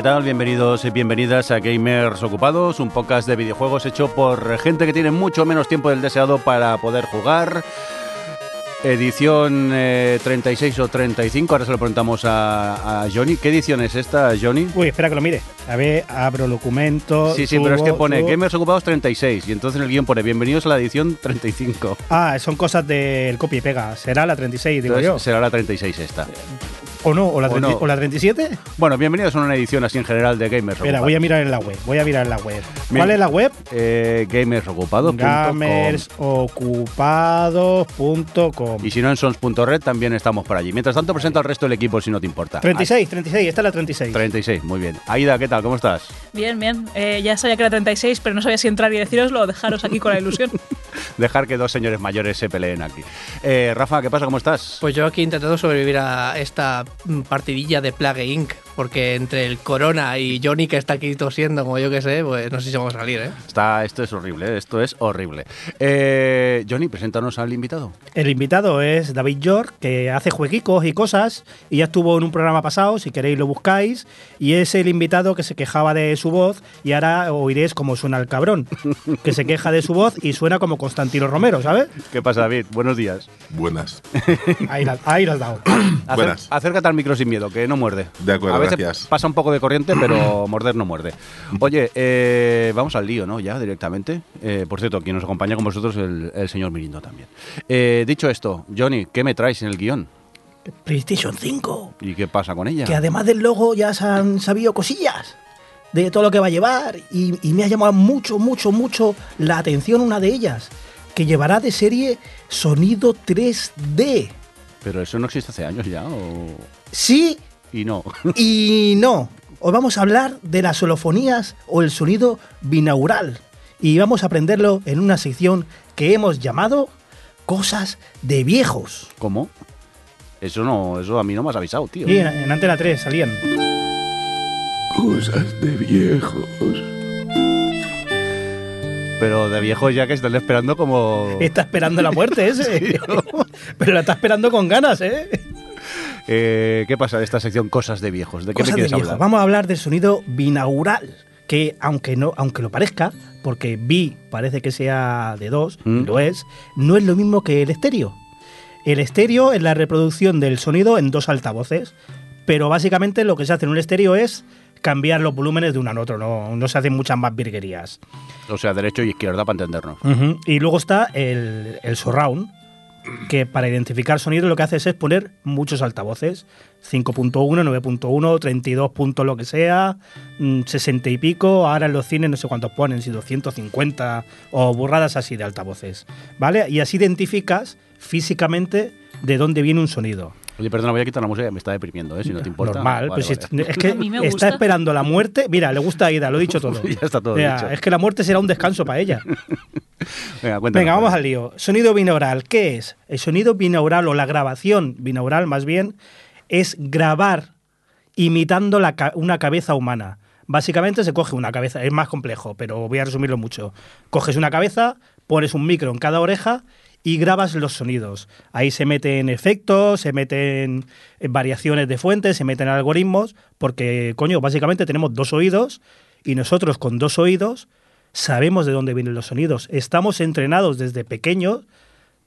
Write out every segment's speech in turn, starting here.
¿qué tal? Bienvenidos y bienvenidas a Gamers Ocupados, un podcast de videojuegos hecho por gente que tiene mucho menos tiempo del deseado para poder jugar. Edición eh, 36 o 35, ahora se lo preguntamos a, a Johnny. ¿Qué edición es esta, Johnny? Uy, espera que lo mire. A ver, abro el documento. Sí, sí, pero es que pone subo. Gamers Ocupados 36 y entonces en el guion pone bienvenidos a la edición 35. Ah, son cosas del copia y pega. Será la 36, digo Entonces yo. será la 36 esta. ¿O no? ¿O la, o 30 no. ¿O la 37? Bueno, bienvenidos a una edición así en general de Gamers Espera, Ocupados. voy a mirar en la web. Voy a mirar en la web. ¿Cuál es la web? Eh, gamersocupados.com Gamersocupados.com. Y si no en sons.red también estamos por allí. Mientras tanto presenta al resto del equipo si no te importa. 36, 36, esta es la 36. 36, muy bien. Aida, ¿qué tal? ¿Cómo estás? Bien, bien. Eh, ya sabía que era 36, pero no sabía si entrar y deciroslo o dejaros aquí con la ilusión. Dejar que dos señores mayores se peleen aquí. Eh, Rafa, ¿qué pasa? ¿Cómo estás? Pues yo aquí intentando sobrevivir a esta partidilla de Plague Inc. Porque entre el Corona y Johnny que está aquí tosiendo, como yo que sé, pues no sé si vamos a salir, ¿eh? Está, esto es horrible, ¿eh? esto es horrible. Eh, Johnny, preséntanos al invitado. El invitado es David York, que hace jueguicos y cosas, y ya estuvo en un programa pasado, si queréis lo buscáis, y es el invitado que se quejaba de su voz, y ahora oiréis cómo suena el cabrón, que se queja de su voz y suena como Constantino Romero, ¿sabes? ¿Qué pasa, David? Buenos días. Buenas. Ahí, lo has dado. Acer- Buenas. acércate al micro sin miedo, que no muerde. De acuerdo, A veces gracias. pasa un poco de corriente, pero morder no muerde. Oye, eh, vamos al lío, ¿no? Ya directamente. Eh, por cierto, quien nos acompaña con vosotros el, el señor Mirindo también. Eh, dicho esto, Johnny, ¿qué me traes en el guion? PlayStation 5, ¿Y qué pasa con ella? que además del logo ya se han sabido cosillas de todo lo que va a llevar, y, y me ha llamado mucho, mucho, mucho la atención una de ellas, que llevará de serie sonido 3D. Pero eso no existe hace años ya, o... Sí Y no. y no. Hoy vamos a hablar de las holofonías o el sonido binaural. Y vamos a aprenderlo en una sección que hemos llamado Cosas de viejos. ¿Cómo? Eso no, eso a mí no me has avisado, tío. Y en, en Antena 3 salían. Cosas de viejos. Pero de viejo ya que están esperando como... Está esperando la muerte ese. Pero la está esperando con ganas, ¿eh? Eh, ¿Qué pasa de esta sección Cosas de viejos? ¿De qué Cosas me quieres hablar? Vamos a hablar del sonido binaural. Que aunque no, aunque lo parezca, porque bi parece que sea de dos, Mm. lo es, no es lo mismo que el estéreo. El estéreo es la reproducción del sonido en dos altavoces, pero básicamente lo que se hace en un estéreo es cambiar los volúmenes de uno al otro, no, no se hacen muchas más virguerías. O sea, derecho y izquierda para entendernos. Y luego está el, el surround, que para identificar sonido lo que haces es poner muchos altavoces. 5.1, 9.1, 32 puntos lo que sea, mm, 60 y pico, ahora en los cines no sé cuántos ponen, si 250 o burradas así de altavoces. ¿Vale? Y así identificas físicamente de dónde viene un sonido. Oye, perdona, voy a quitar la música, me está deprimiendo, ¿eh? Si no te importa. Normal, Vale, pues vale. es, es que A mí me está esperando la muerte. Mira, le gusta a Ida, lo he dicho todo. Ya está todo Mira, dicho. Es que la muerte será un descanso para ella. Venga. Venga, vamos al lío. Sonido binaural, ¿qué es? El sonido binaural o la grabación binaural más bien es grabar imitando la ca- una cabeza humana. Básicamente se coge una cabeza, es más complejo, pero voy a resumirlo mucho. Coges una cabeza, pones un micro en cada oreja y grabas los sonidos. Ahí se meten efectos, se meten variaciones de fuentes, se meten algoritmos, porque, coño, básicamente tenemos dos oídos y nosotros con dos oídos sabemos de dónde vienen los sonidos. Estamos entrenados desde pequeños,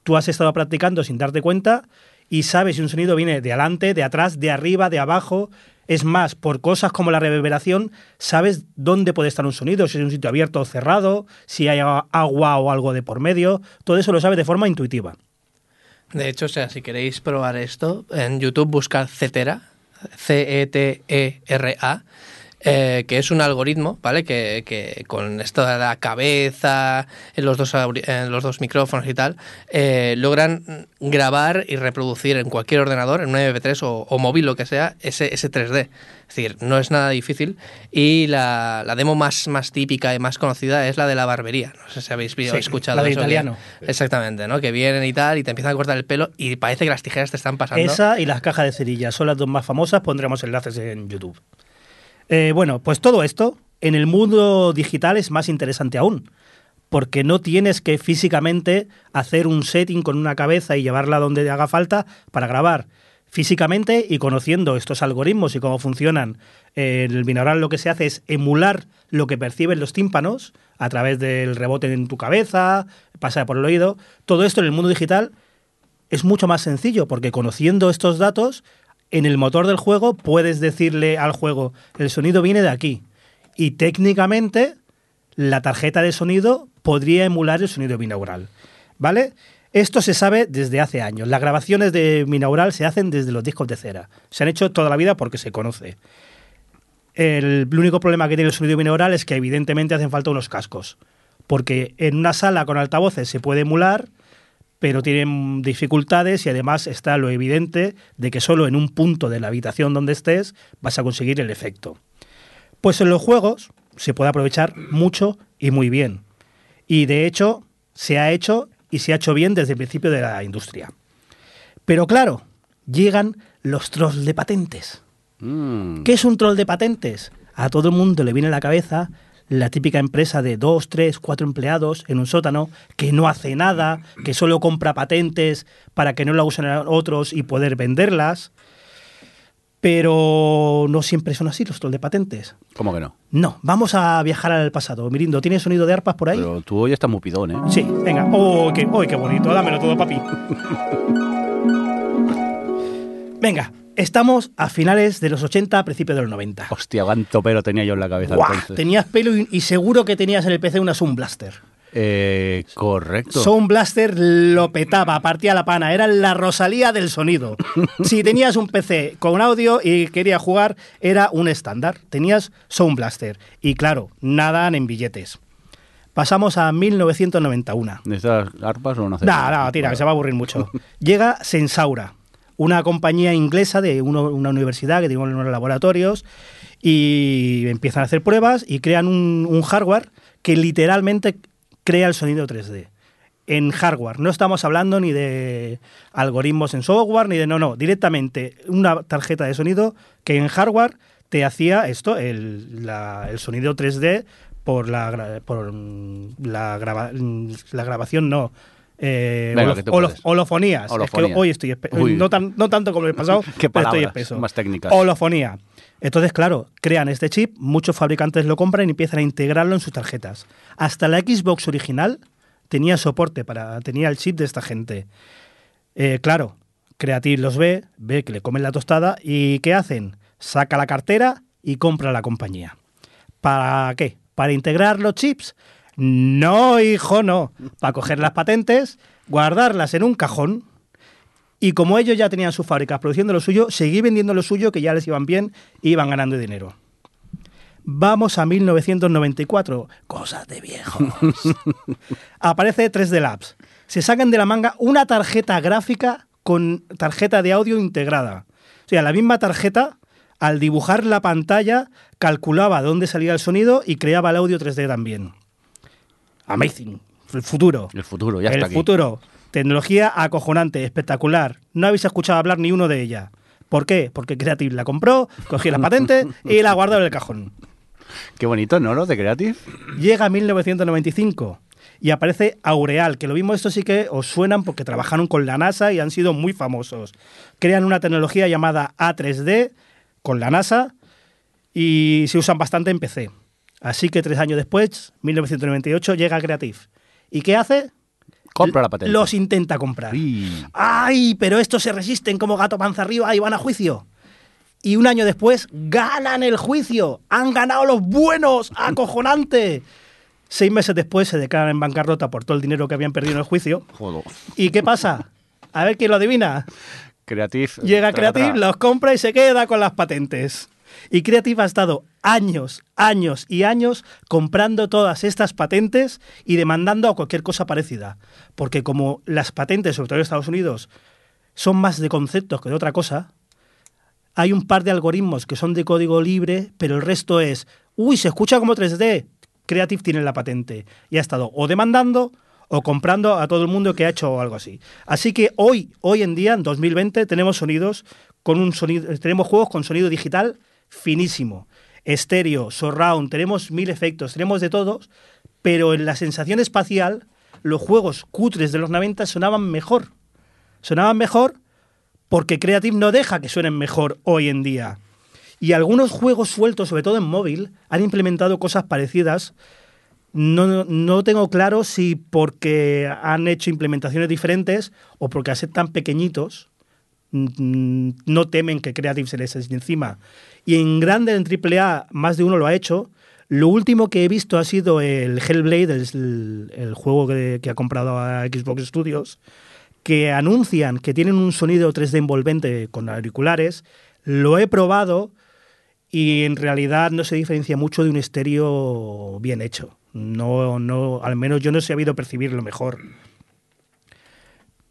tú has estado practicando sin darte cuenta y sabes si un sonido viene de adelante, de atrás, de arriba, de abajo. Es más, por cosas como la reverberación, sabes dónde puede estar un sonido, si es un sitio abierto o cerrado, si hay agua o algo de por medio. Todo eso lo sabes de forma intuitiva. De hecho, o sea, si queréis probar esto, en YouTube buscad Cetera, C-E-T-E-R-A, eh, que es un algoritmo, ¿vale? Que, que con esto de la cabeza, en los dos, los dos micrófonos y tal, eh, logran grabar y reproducir en cualquier ordenador, en un MP3 o, o móvil, lo que sea, ese, ese 3D. Es decir, no es nada difícil. Y la, la demo más, más típica y más conocida es la de la barbería. No sé si habéis vi- Sí, escuchado la de eso, que-. Exactamente, ¿no? Que vienen y tal y te empiezan a cortar el pelo y parece que las tijeras te están pasando. Esa y las cajas de cerillas son las dos más famosas, pondremos enlaces en YouTube. Eh, bueno, pues todo esto en el mundo digital es más interesante aún, porque no tienes que físicamente hacer un setting con una cabeza y llevarla donde haga falta para grabar. físicamente y conociendo estos algoritmos y cómo funcionan, eh, el binaural lo que se hace es emular lo que perciben los tímpanos a través del rebote en tu cabeza, pasa por el oído. Todo esto en el mundo digital es mucho más sencillo porque conociendo estos datos, en el motor del juego puedes decirle al juego, el sonido viene de aquí. Y técnicamente la tarjeta de sonido podría emular el sonido binaural. ¿Vale? Esto se sabe desde hace años. Las grabaciones de binaural se hacen desde los discos de cera. Se han hecho toda la vida porque se conoce. El, único problema que tiene el sonido binaural es que evidentemente hacen falta unos cascos. Porque en una sala con altavoces se puede emular, pero tienen dificultades y además está lo evidente de que solo en un punto de la habitación donde estés vas a conseguir el efecto. Pues en los juegos se puede aprovechar mucho y muy bien. Y de hecho se ha hecho y se ha hecho bien desde el principio de la industria. Pero claro, llegan los trolls de patentes. Mm. ¿Qué es un troll de patentes? A todo el mundo le viene a la cabeza la típica empresa de dos, tres, cuatro empleados en un sótano que no hace nada, que solo compra patentes para que no la usen otros y poder venderlas. Pero no siempre son así los trolls de patentes. ¿Cómo que no? No, vamos a viajar al pasado. Mirindo, ¿tienes sonido de arpas por ahí? Pero tú hoy estás muy pidón, ¿eh? Sí, venga. ¡Oh, qué, oh, qué bonito! Dámelo todo, papi. venga, estamos a finales de los 80, a principios de los 90. Hostia, cuánto pero tenía yo en la cabeza. Tenías pelo y, y seguro que tenías en el PC una Sound Blaster. Eh, correcto. Sound Blaster lo petaba, partía la pana, era la Rosalía del sonido. si tenías un PC con audio y querías jugar, era un estándar. Tenías Sound Blaster. Y claro, nada en billetes. Pasamos a 1991. ¿Necesitas arpas o no haces? No, no, tira, que se va a aburrir mucho. Llega Sensaura, una compañía inglesa de una universidad que tiene unos laboratorios y empiezan a hacer pruebas y crean un, hardware que literalmente crea el sonido 3D. En hardware, no estamos hablando ni de algoritmos en software, ni de no, no, directamente una tarjeta de sonido que en hardware te hacía esto, el, el sonido 3D por la, por mm, la, grava- mm, la grabación, no. Eh, Venga. Holofonía. Es que hoy estoy no, tan- no tanto como el pasado, Qué pero estoy espeso. más técnicas. Holofonía. Entonces, claro, crean este chip, muchos fabricantes lo compran y empiezan a integrarlo en sus tarjetas. Hasta la Xbox original tenía soporte para, tenía el chip de esta gente. Eh, claro, Creative los ve, ve que le comen la tostada y ¿qué hacen? Saca la cartera y compra la compañía. ¿Para qué? ¿Para integrar los chips? No, hijo, no. Para coger las patentes, guardarlas en un cajón y como ellos ya tenían sus fábricas produciendo lo suyo, seguí vendiendo lo suyo que ya les iban bien y iban ganando dinero. Vamos a 1994. Cosas de viejos. Aparece 3D Labs. Se sacan de la manga una tarjeta gráfica con tarjeta de audio integrada. O sea, la misma tarjeta, al dibujar la pantalla, calculaba dónde salía el sonido y creaba el audio 3D también. Amazing. El futuro. El futuro, ya el está aquí. futuro. Tecnología acojonante, espectacular. No habéis escuchado hablar ni uno de ella. ¿Por qué? Porque Creative la compró, cogió la patente y la guardó en el cajón. Qué bonito, ¿no? Lo de Creative. Llega 1995 y aparece Aureal, que lo mismo esto sí que os suenan porque trabajaron con la NASA y han sido muy famosos. Crean una tecnología llamada A3D con la NASA y se usan bastante en PC. Así que tres años después, 1998, llega Creative. ¿Y qué hace? Compra la patente. Los intenta comprar. ¡Ay! Pero estos se resisten como gato panza arriba y van a juicio. Y un año después ganan el juicio. Han ganado los buenos. ¡Acojonante! Seis meses después se declaran en bancarrota por todo el dinero que habían perdido en el juicio. Joder. ¿Y qué pasa? A ver quién lo adivina. Creative. Llega. Creative, los compra y se queda con las patentes. Y Creative ha estado años, años y años comprando todas estas patentes y demandando a cualquier cosa parecida. Porque como las patentes, sobre todo en Estados Unidos, son más de conceptos que de otra cosa, hay un par de algoritmos que son de código libre, pero el resto es, uy, se escucha como 3D. Creative tiene la patente y ha estado o demandando o comprando a todo el mundo que ha hecho algo así. Así que hoy, hoy en día, en 2020, tenemos sonidos con un sonido, tenemos juegos con sonido digital finísimo, estéreo, surround, tenemos mil efectos, tenemos de todos, pero en la sensación espacial, los juegos cutres de los 90 sonaban mejor. Sonaban mejor porque Creative no deja que suenen mejor hoy en día. Y algunos juegos sueltos, sobre todo en móvil, han implementado cosas parecidas. No, no tengo claro si porque han hecho implementaciones diferentes o porque al ser tan pequeñitos mm, no temen que Creative se les eche encima. Y en grande, en AAA, más de uno lo ha hecho. Lo último que he visto ha sido el Hellblade, el, el juego que, ha comprado a Xbox Studios, que anuncian que tienen un sonido 3D envolvente con auriculares. Lo he probado y en realidad no se diferencia mucho de un estéreo bien hecho. No, no, al menos yo no he sabido percibirlo mejor.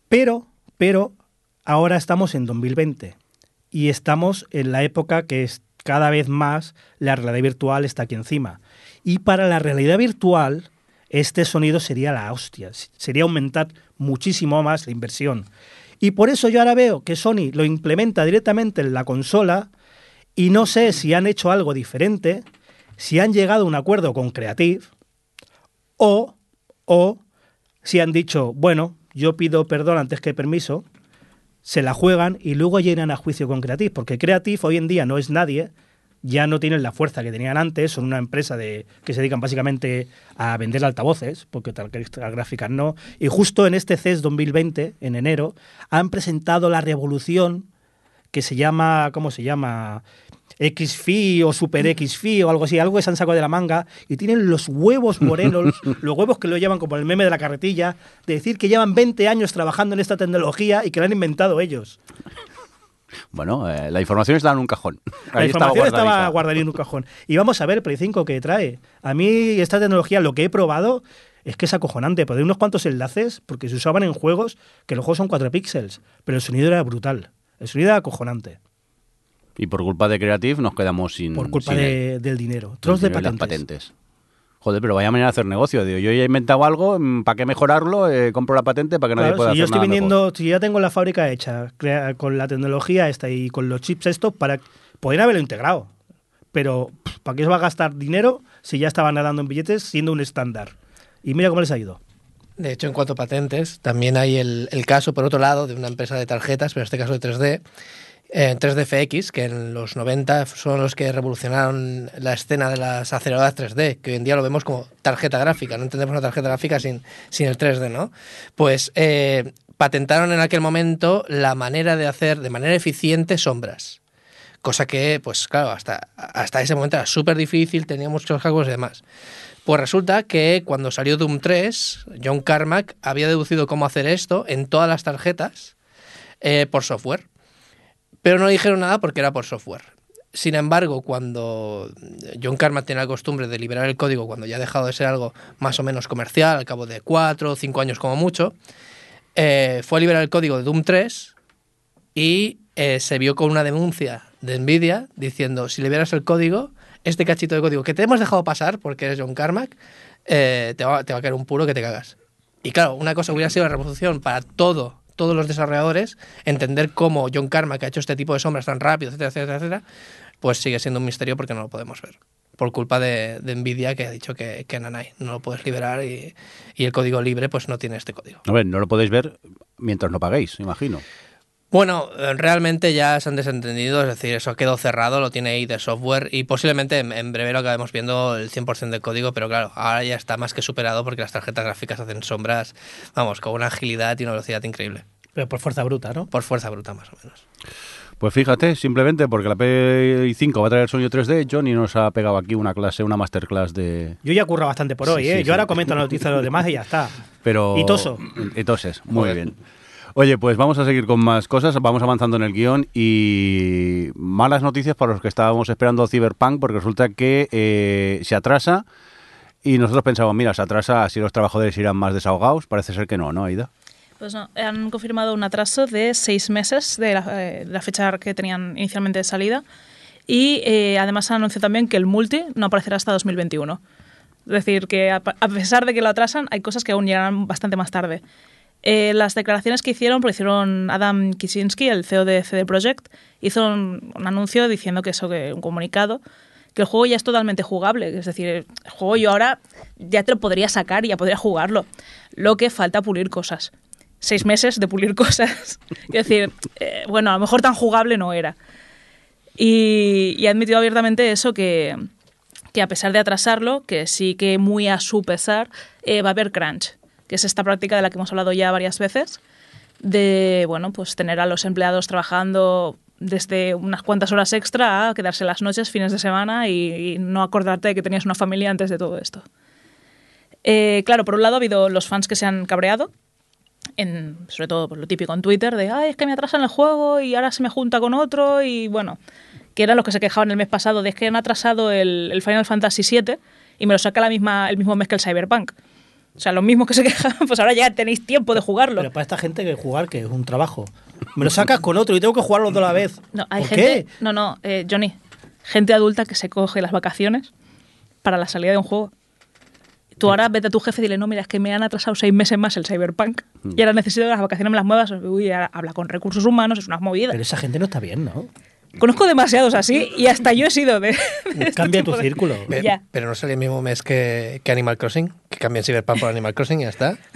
Pero, pero, ahora estamos en 2020 y estamos en la época que es cada vez más la realidad virtual está aquí encima. Y para la realidad virtual, este sonido sería la hostia. Sería aumentar muchísimo más la inversión. Y por eso yo ahora veo que Sony lo implementa directamente en la consola y no sé si han hecho algo diferente, si han llegado a un acuerdo con Creative o, o si han dicho, bueno, yo pido perdón antes que permiso, se la juegan y luego llegan a juicio con Creative, porque Creative hoy en día no es nadie, ya no tienen la fuerza que tenían antes, son una empresa de, que se dedican básicamente a vender altavoces, porque tal gráficas no, y justo en este CES 2020, en enero, han presentado la revolución que se llama, ¿cómo se llama? XFI o Super XFI o algo así, algo que se han sacado de la manga y tienen los huevos morenos, los huevos que lo llevan como el meme de la carretilla, de decir que llevan 20 años trabajando en esta tecnología y que la han inventado ellos. Bueno, eh, la información está en un cajón. La Ahí información estaba guardada en un cajón. Y vamos a ver el Play 5 que trae. A mí esta tecnología, lo que he probado, es que es acojonante. Poner unos cuantos enlaces, porque se usaban en juegos que los juegos son 4 píxeles, pero el sonido era brutal. El sonido era acojonante. Y por culpa de Creative nos quedamos sin. Por culpa sin de- del dinero. Trozos de las patentes. Joder, pero vaya manera de hacer negocio. Digo, yo ya he inventado algo, ¿para qué mejorarlo? Eh, compro la patente para que nadie pueda si yo estoy nada mejor. vendiendo, si ya tengo la fábrica hecha crea- con la tecnología esta y con los chips estos, para podrían haberlo integrado. Pero, ¿para qué os va a gastar dinero si ya estaban nadando en billetes siendo un estándar? Y mira cómo les ha ido. De hecho, en cuanto a patentes, también hay el, el caso, por otro lado, de una empresa de tarjetas, pero en este caso de 3D, eh, 3DFX, que en los 90 son los que revolucionaron la escena de las aceleradoras 3D, que hoy en día lo vemos como tarjeta gráfica, no entendemos una tarjeta gráfica sin, sin el 3D, ¿no? Pues eh, patentaron en aquel momento la manera de hacer de manera eficiente sombras. Cosa que, pues claro, hasta, hasta ese momento era súper difícil, tenía muchos hacks y demás. Pues resulta que cuando salió Doom 3, John Carmack había deducido cómo hacer esto en todas las tarjetas eh, por software. Pero no dijeron nada porque era por software. Sin embargo, cuando John Carmack tiene la costumbre de liberar el código cuando ya ha dejado de ser algo más o menos comercial, al cabo de cuatro o cinco años como mucho, eh, fue a liberar el código de Doom 3 y eh, se vio con una denuncia de Nvidia diciendo, si liberas el código, este cachito de código que te hemos dejado pasar porque eres John Carmack, eh, te, va, a caer un puro que te cagas. Y claro, una cosa hubiera sido la revolución para todo, todos los desarrolladores, entender cómo John Carmack ha hecho este tipo de sombras tan rápido, etcétera, etcétera, etcétera, pues sigue siendo un misterio porque no lo podemos ver. Por culpa de, de Nvidia que ha dicho que, que nanay, no lo puedes liberar y, el código libre pues no tiene este código. No lo podéis ver mientras no paguéis, imagino. Bueno, eh, realmente ya se han desentendido, es decir, eso quedó cerrado, lo tiene ahí de software y posiblemente en, breve lo acabemos viendo el 100% del código, pero claro, ahora ya está más que superado porque las tarjetas gráficas hacen sombras, vamos, con una agilidad y una velocidad increíble. Pero por fuerza bruta, ¿no? Por fuerza bruta, más o menos. Pues fíjate, simplemente porque la Play 5 va a traer sonido 3D, Johnny nos ha pegado aquí una clase, una masterclass de... Yo ya curro bastante por hoy, Sí, ¿eh? sí, Yo ahora comento la noticia de los demás y ya está. Pero... Y toso. Y toses, muy bien. Oye, pues vamos a seguir con más cosas, vamos avanzando en el guion y malas noticias para los que estábamos esperando Cyberpunk porque resulta que eh, se atrasa y nosotros pensamos, mira, se atrasa, así los trabajadores irán más desahogados, parece ser que no, ¿no, Aida? Pues no, han confirmado un atraso de seis meses de la, eh, fecha que tenían inicialmente de salida y eh, además han anunciado también que el multi no aparecerá hasta 2021. Es decir, que a, a pesar de que lo atrasan, hay cosas que aún llegarán bastante más tarde. Eh, las declaraciones que hicieron, porque hicieron Adam Kicinski, el CEO de CD Projekt, hizo un, un anuncio diciendo que eso, que un comunicado, que el juego ya es totalmente jugable. Es decir, el juego yo ahora ya te lo podría sacar y ya podría jugarlo. Lo que falta pulir cosas. seis meses de pulir cosas. Es decir, eh, bueno, a lo mejor tan jugable no era. Y, y admitido abiertamente eso que, que a pesar de atrasarlo, que sí que muy a su pesar, eh, va a haber crunch, que es esta práctica de la que hemos hablado ya varias veces, de bueno, pues tener a los empleados trabajando desde unas cuantas horas extra a quedarse las noches, fines de semana y, no acordarte de que tenías una familia antes de todo esto. Eh, claro, por un lado ha habido los fans que se han cabreado, en, sobre todo por lo típico en Twitter, de Ay, es que me atrasan el juego y ahora se me junta con otro y bueno, que eran los que se quejaban el mes pasado de que han atrasado el, el Final Fantasy VII y me lo saca la misma, el mismo mes que el Cyberpunk. O sea, los mismos que se quejaban, pues ahora ya tenéis tiempo de jugarlo. Pero para esta gente que jugar, que es un trabajo. Me lo sacas con otro y tengo que jugarlo toda la vez. No, hay ¿Por gente. qué? No, no, eh, Johnny. Gente adulta que se coge las vacaciones para la salida de un juego. Tú ahora vete a tu jefe y dile, no, mira, es que me han atrasado seis meses más el Cyberpunk Mm. y ahora necesito que las vacaciones me las muevas. Uy, habla con recursos humanos, es una movida. Pero esa gente no está bien, ¿no? Conozco demasiados así y hasta yo he sido de. de este Cambia tu tipo de- círculo. Pe- Ya. Pero no sale el mismo mes que, que Animal Crossing, que cambian Cyberpunk por Animal Crossing y ya está.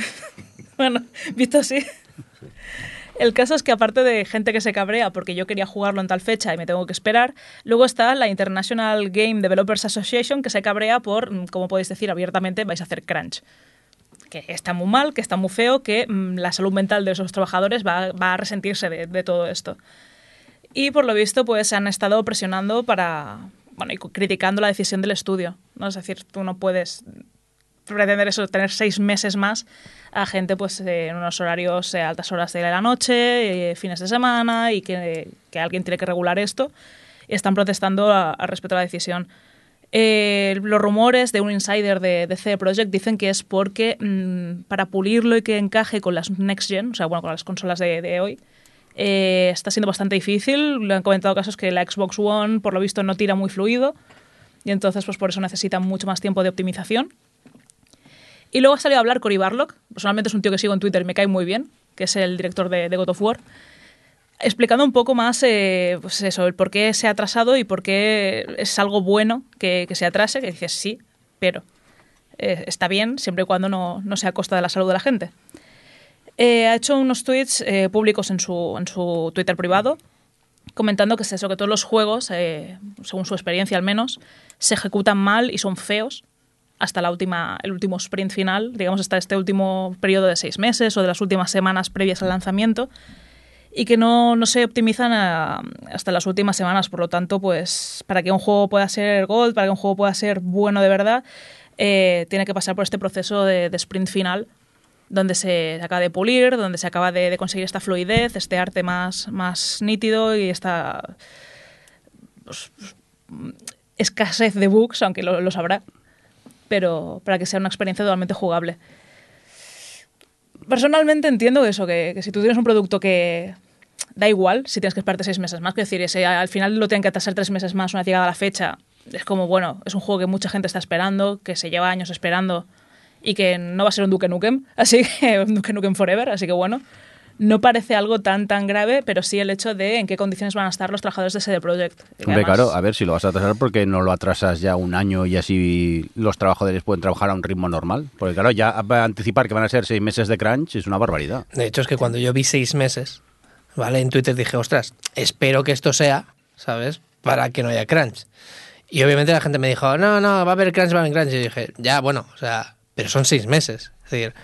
Bueno, visto así. El caso es que aparte de gente que se cabrea porque yo quería jugarlo en tal fecha y me tengo que esperar, luego está la International Game Developers Association que se cabrea por, mm, como podéis decir abiertamente, vais a hacer crunch. Que está muy mal, que está muy feo, que mm, la salud mental de esos trabajadores va, va a resentirse de, de todo esto. Y por lo visto, pues han estado presionando para. Bueno, y criticando la decisión del estudio. ¿no? Es decir, tú no puedes pretender eso, tener seis meses más a gente pues en unos horarios eh, altas horas de la noche, eh, fines de semana y que, que alguien tiene que regular esto. Están protestando a- al respecto a la decisión. Eh, los rumores de un insider de, de CD Projekt dicen que es porque mm, para pulirlo y que encaje con las next gen, o sea, bueno, con las consolas de hoy, eh, está siendo bastante difícil. Le han comentado casos que la Xbox One, por lo visto, no tira muy fluido y entonces, pues por eso necesitan mucho más tiempo de optimización. Y luego ha salido a hablar Cory Barlock. Personalmente es un tío que sigo en Twitter y me cae muy bien, que es el director de, de God of War. Explicando un poco más eh, pues eso, el por qué se ha atrasado y por qué es algo bueno que, que se atrase, que dices sí, pero eh, está bien siempre y cuando no, no sea a costa de la salud de la gente. Eh, ha hecho unos tweets eh, públicos en su, en su Twitter privado comentando que es eso, que todos los juegos, eh, según su experiencia al menos, se ejecutan mal y son feos hasta el último sprint final, digamos hasta este último periodo de seis meses o de las últimas semanas previas al lanzamiento y que no, no se optimizan a- hasta las últimas semanas. Por lo tanto, pues para que un juego pueda ser gold, para que un juego pueda ser bueno de verdad, eh, tiene que pasar por este proceso de sprint final donde se acaba de pulir, donde se acaba de, conseguir esta fluidez, este arte más, más nítido y esta pues, escasez de bugs, aunque lo, lo sabrá, pero para que sea una experiencia totalmente jugable. Personalmente entiendo eso, que, si tú tienes un producto que da igual si tienes que esperarte seis meses más, que decir, ese, al final lo tienen que atrasar tres meses más una llegada la fecha, es como, bueno, es un juego que mucha gente está esperando, que se lleva años esperando y que no va a ser un Duke Nukem, así que un Duke Nukem Forever, así que bueno, no parece algo tan tan grave, pero sí el hecho de en qué condiciones van a estar los trabajadores de CD Projekt. Hombre, además- claro, a ver si lo vas a atrasar porque no lo atrasas ya un año y así los trabajadores pueden trabajar a un ritmo normal. Porque claro, ya va a anticipar que van a ser seis meses de crunch es una barbaridad. De hecho, es que cuando yo vi seis meses, ¿vale? En Twitter dije, ostras, espero que esto sea, ¿sabes? Para que no haya crunch. Y obviamente la gente me dijo, no, no, va a haber crunch, va a haber crunch. Y dije, ya, bueno, o sea, pero son seis meses. Es decir,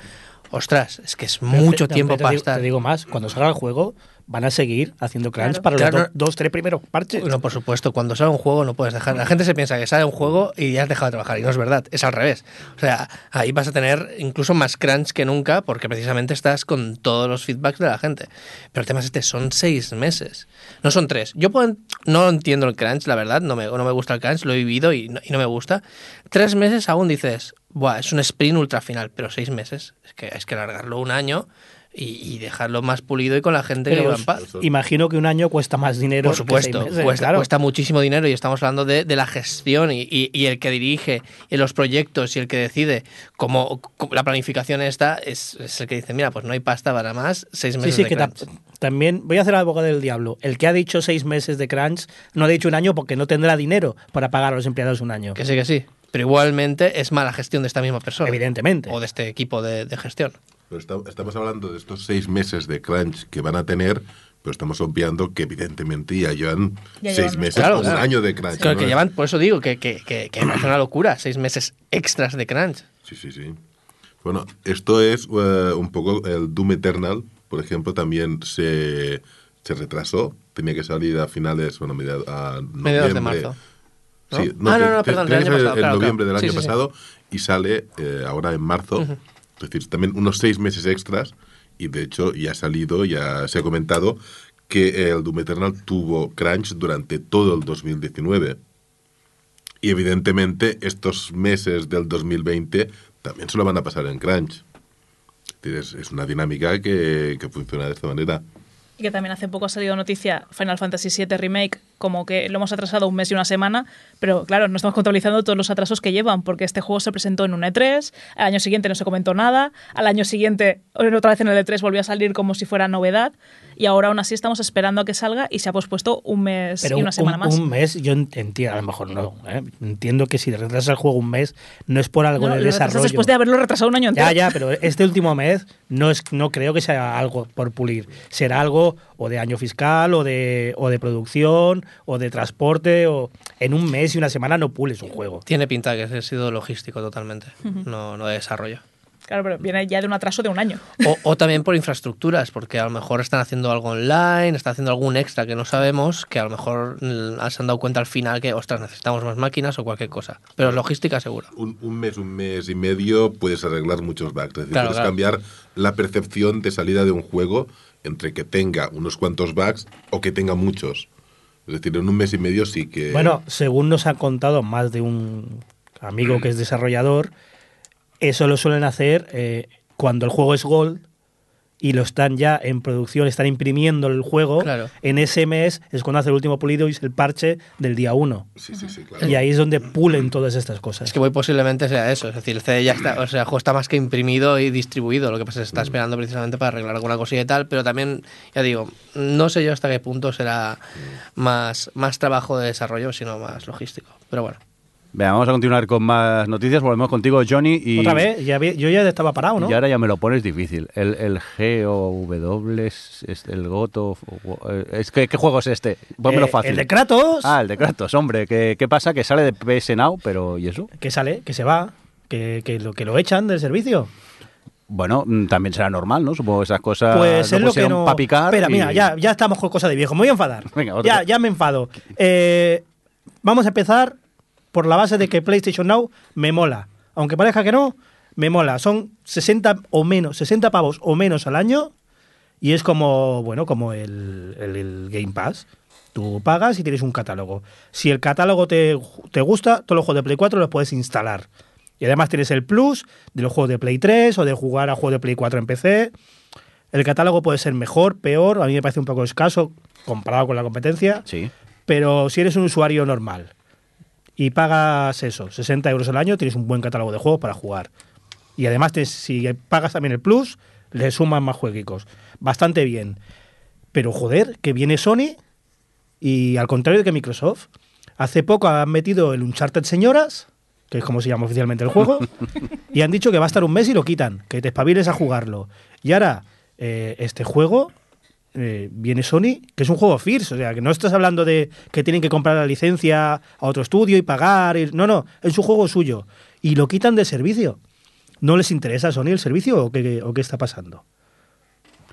ostras, es que es mucho tiempo te para digo- estar. Te digo más, cuando salga el juego van a seguir haciendo crunch Claro. para Claro, los no- do- dos, tres primeros parches. Bueno, por supuesto, cuando sale un juego no puedes dejar. La gente se piensa que sale un juego y ya has dejado de trabajar, y no es verdad, es al revés. O sea, ahí vas a tener incluso más crunch que nunca porque precisamente estás con todos los feedbacks de la gente. Pero el tema es este, son seis meses, no son tres. Yo puedo- no entiendo el crunch, la verdad, no me, no me gusta el crunch, lo he vivido y no, y no me gusta. Tres meses aún dices, Buah, es un sprint ultra final, pero seis meses, es que es que alargarlo un año y, y dejarlo más pulido y con la gente que va en paz. imagino que un año cuesta más dinero. Por supuesto, que seis meses, cuesta, claro. cuesta muchísimo dinero y estamos hablando de, de la gestión y, y- y el que dirige y los proyectos y el que decide cómo, cómo la planificación está es, es el que dice, mira, pues no hay pasta para más, seis Sí, meses sí, de que ta- crunch". también voy a hacer la abogado del diablo. El que ha dicho seis meses de crunch no ha dicho un año porque no tendrá dinero para pagar a los empleados un año. Que sí, que sí. Pero igualmente es mala gestión de esta misma persona. Evidentemente. O de este equipo de, de gestión. Pero esta- estamos hablando de estos seis meses de crunch que van a tener, pero estamos obviando que evidentemente ya llevan Ya seis llevan- meses Claro, o un año de crunch. Claro, ¿no? que llevan, por eso digo que, que, que, que me parece una locura, seis meses extras de crunch. Sí, sí, sí. Bueno, esto es eh, un poco el Doom Eternal, por ejemplo, también se, se retrasó. Tenía que salir a finales, bueno, a Mediados de marzo. ¿No? Sí, Ah, no, no, perdón, que año pasado, En claro, noviembre claro. del año sí, sí. pasado y sale eh, ahora en marzo. Es decir, también unos seis meses extras. Y de hecho ya ha salido, ya se ha comentado que el Doom Eternal tuvo crunch durante todo el 2019. Y evidentemente estos meses del 2020 también se lo van a pasar en crunch. Es decir, Es, es una dinámica que, que funciona de esta manera. Que también hace poco ha salido noticia Final Fantasy VII Remake, como que lo hemos atrasado un mes y una semana, pero claro, no estamos contabilizando todos los atrasos que llevan, porque este juego se presentó en un E3, al año siguiente no se comentó nada, al año siguiente, otra vez en el E3 volvió a salir como si fuera novedad, y ahora aún así estamos esperando a que salga y se ha pospuesto un mes Pero y una un, semana más. un mes, yo ent- entiendo, a lo mejor no. ¿eh? Entiendo que si retrasas el juego un mes, no es por algo No, de lo desarrollo. después de haberlo retrasado un año entero. Ya, ya, pero este último mes no es no creo que sea algo por pulir. Será algo o de año fiscal o de o de producción o de transporte o en un mes y una semana no pules un juego. Tiene pinta que ha sido logístico totalmente, no, no de desarrollo. Claro, pero viene ya de un atraso de un año. O, o también por infraestructuras, porque a lo mejor están haciendo algo online, están haciendo algún extra que no sabemos, que a lo mejor mm, se han dado cuenta al final que, ostras, necesitamos más máquinas o cualquier cosa. Pero logística seguro. Un, un mes, un mes y medio puedes arreglar muchos bugs. Es decir, Claro, puedes claro. cambiar la percepción de salida de un juego entre que tenga unos cuantos bugs o que tenga muchos. Es decir, en un mes y medio sí que... Bueno, según nos ha contado más de un amigo que es desarrollador, eso lo suelen hacer eh, cuando el juego es Gold y lo están ya en producción, están imprimiendo el juego. Claro. En ese mes es cuando hace el último pulido y es el parche del día 1. Sí, sí, sí, claro. Y ahí es donde pulen todas estas cosas. Es que muy posiblemente sea eso. Es decir, el CD ya está, o sea, el juego está más que imprimido y distribuido. Lo que pasa es que se está esperando precisamente para arreglar alguna cosilla y tal. Pero también, ya digo, no sé yo hasta qué punto será más, más trabajo de desarrollo, sino más logístico. Pero bueno. Venga, vamos a continuar con más noticias. Volvemos contigo, Johnny. Y, Otra vez, ya yo ya estaba parado, ¿no? y ahora ya me lo pones difícil. El, el G o W, es, el Goto. eh, Es que, ¿Qué juego es este? Pónmelo Eh, fácil. El de Kratos, Ah, el de Kratos, hombre. ¿Qué, qué pasa? Que sale de PS Now, pero ¿y eso? que sale, que se va, que, que lo, que lo echan del servicio. Bueno, mm, también será normal, ¿no? Supongo que esas cosas Pues es lo que no. pa' picar. Espera, y- mira, ya, ya estamos con cosa de viejo. Me voy a enfadar. Venga, otro. ya, ya me enfado. Eh, vamos a empezar por la base de que PlayStation Now me mola. Aunque parezca que no, me mola. Son 60 o menos, 60 pavos o menos al año. Y es como, bueno, como el, el- el Game Pass. Tú pagas y tienes un catálogo. Si el catálogo te, te gusta, todos los juegos de Play 4 los puedes instalar. Y además tienes el plus de los juegos de Play 3 o de jugar a juegos de Play 4 en PC. El catálogo puede ser mejor, peor, a mí me parece un poco escaso comparado con la competencia, Sí. pero si eres un usuario normal y pagas eso, 60 euros al año, tienes un buen catálogo de juegos para jugar. Y además, te- si pagas también el plus, le suman más jueguicos. Bastante bien. Pero joder, que viene Sony y al contrario de que Microsoft, hace poco han metido el Uncharted Señoras, que es como se llama oficialmente el juego, y han dicho que va a estar un mes y lo quitan, que te espabiles a jugarlo. Y ahora, eh, este juego eh, viene Sony, que es un juego First, o sea, que no estás hablando de que tienen que comprar la licencia a otro estudio y pagar. no, no, es un juego suyo. Y lo quitan de servicio. ¿No les interesa a Sony el servicio o qué, o qué está pasando?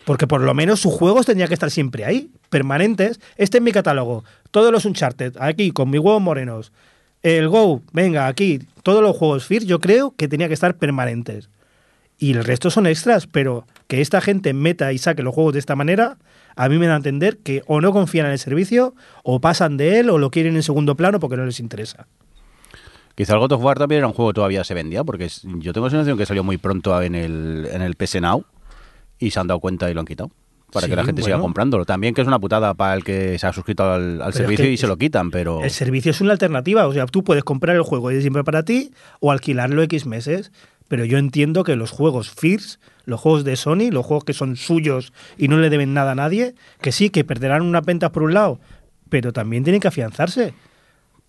Porque por lo menos sus juegos tendrían que estar siempre ahí, permanentes. Este es mi catálogo. Todos los Uncharted, aquí, con mis huevos morenos. El Go, venga, aquí. Todos los juegos First, yo creo que tenía que estar permanentes. Y el resto son extras, pero que esta gente meta y saque los juegos de esta manera, a mí me da a entender que o no confían en el servicio, o pasan de él, o lo quieren en segundo plano porque no les interesa. Quizá el God of War también era un juego que todavía se vendía, porque es- yo tengo la sensación que salió muy pronto en el, en el PS Now y se han dado cuenta y lo han quitado. Para Sí, que la gente siga comprándolo. También que es una putada para el que se ha suscrito al, es servicio que y se lo quitan, pero... El servicio es una alternativa, o sea, tú puedes comprar el juego de siempre para ti o alquilarlo X meses, pero yo entiendo que los juegos First, los juegos de Sony, los juegos que son suyos y no le deben nada a nadie, que sí, que perderán unas ventas por un lado, pero también tienen que afianzarse.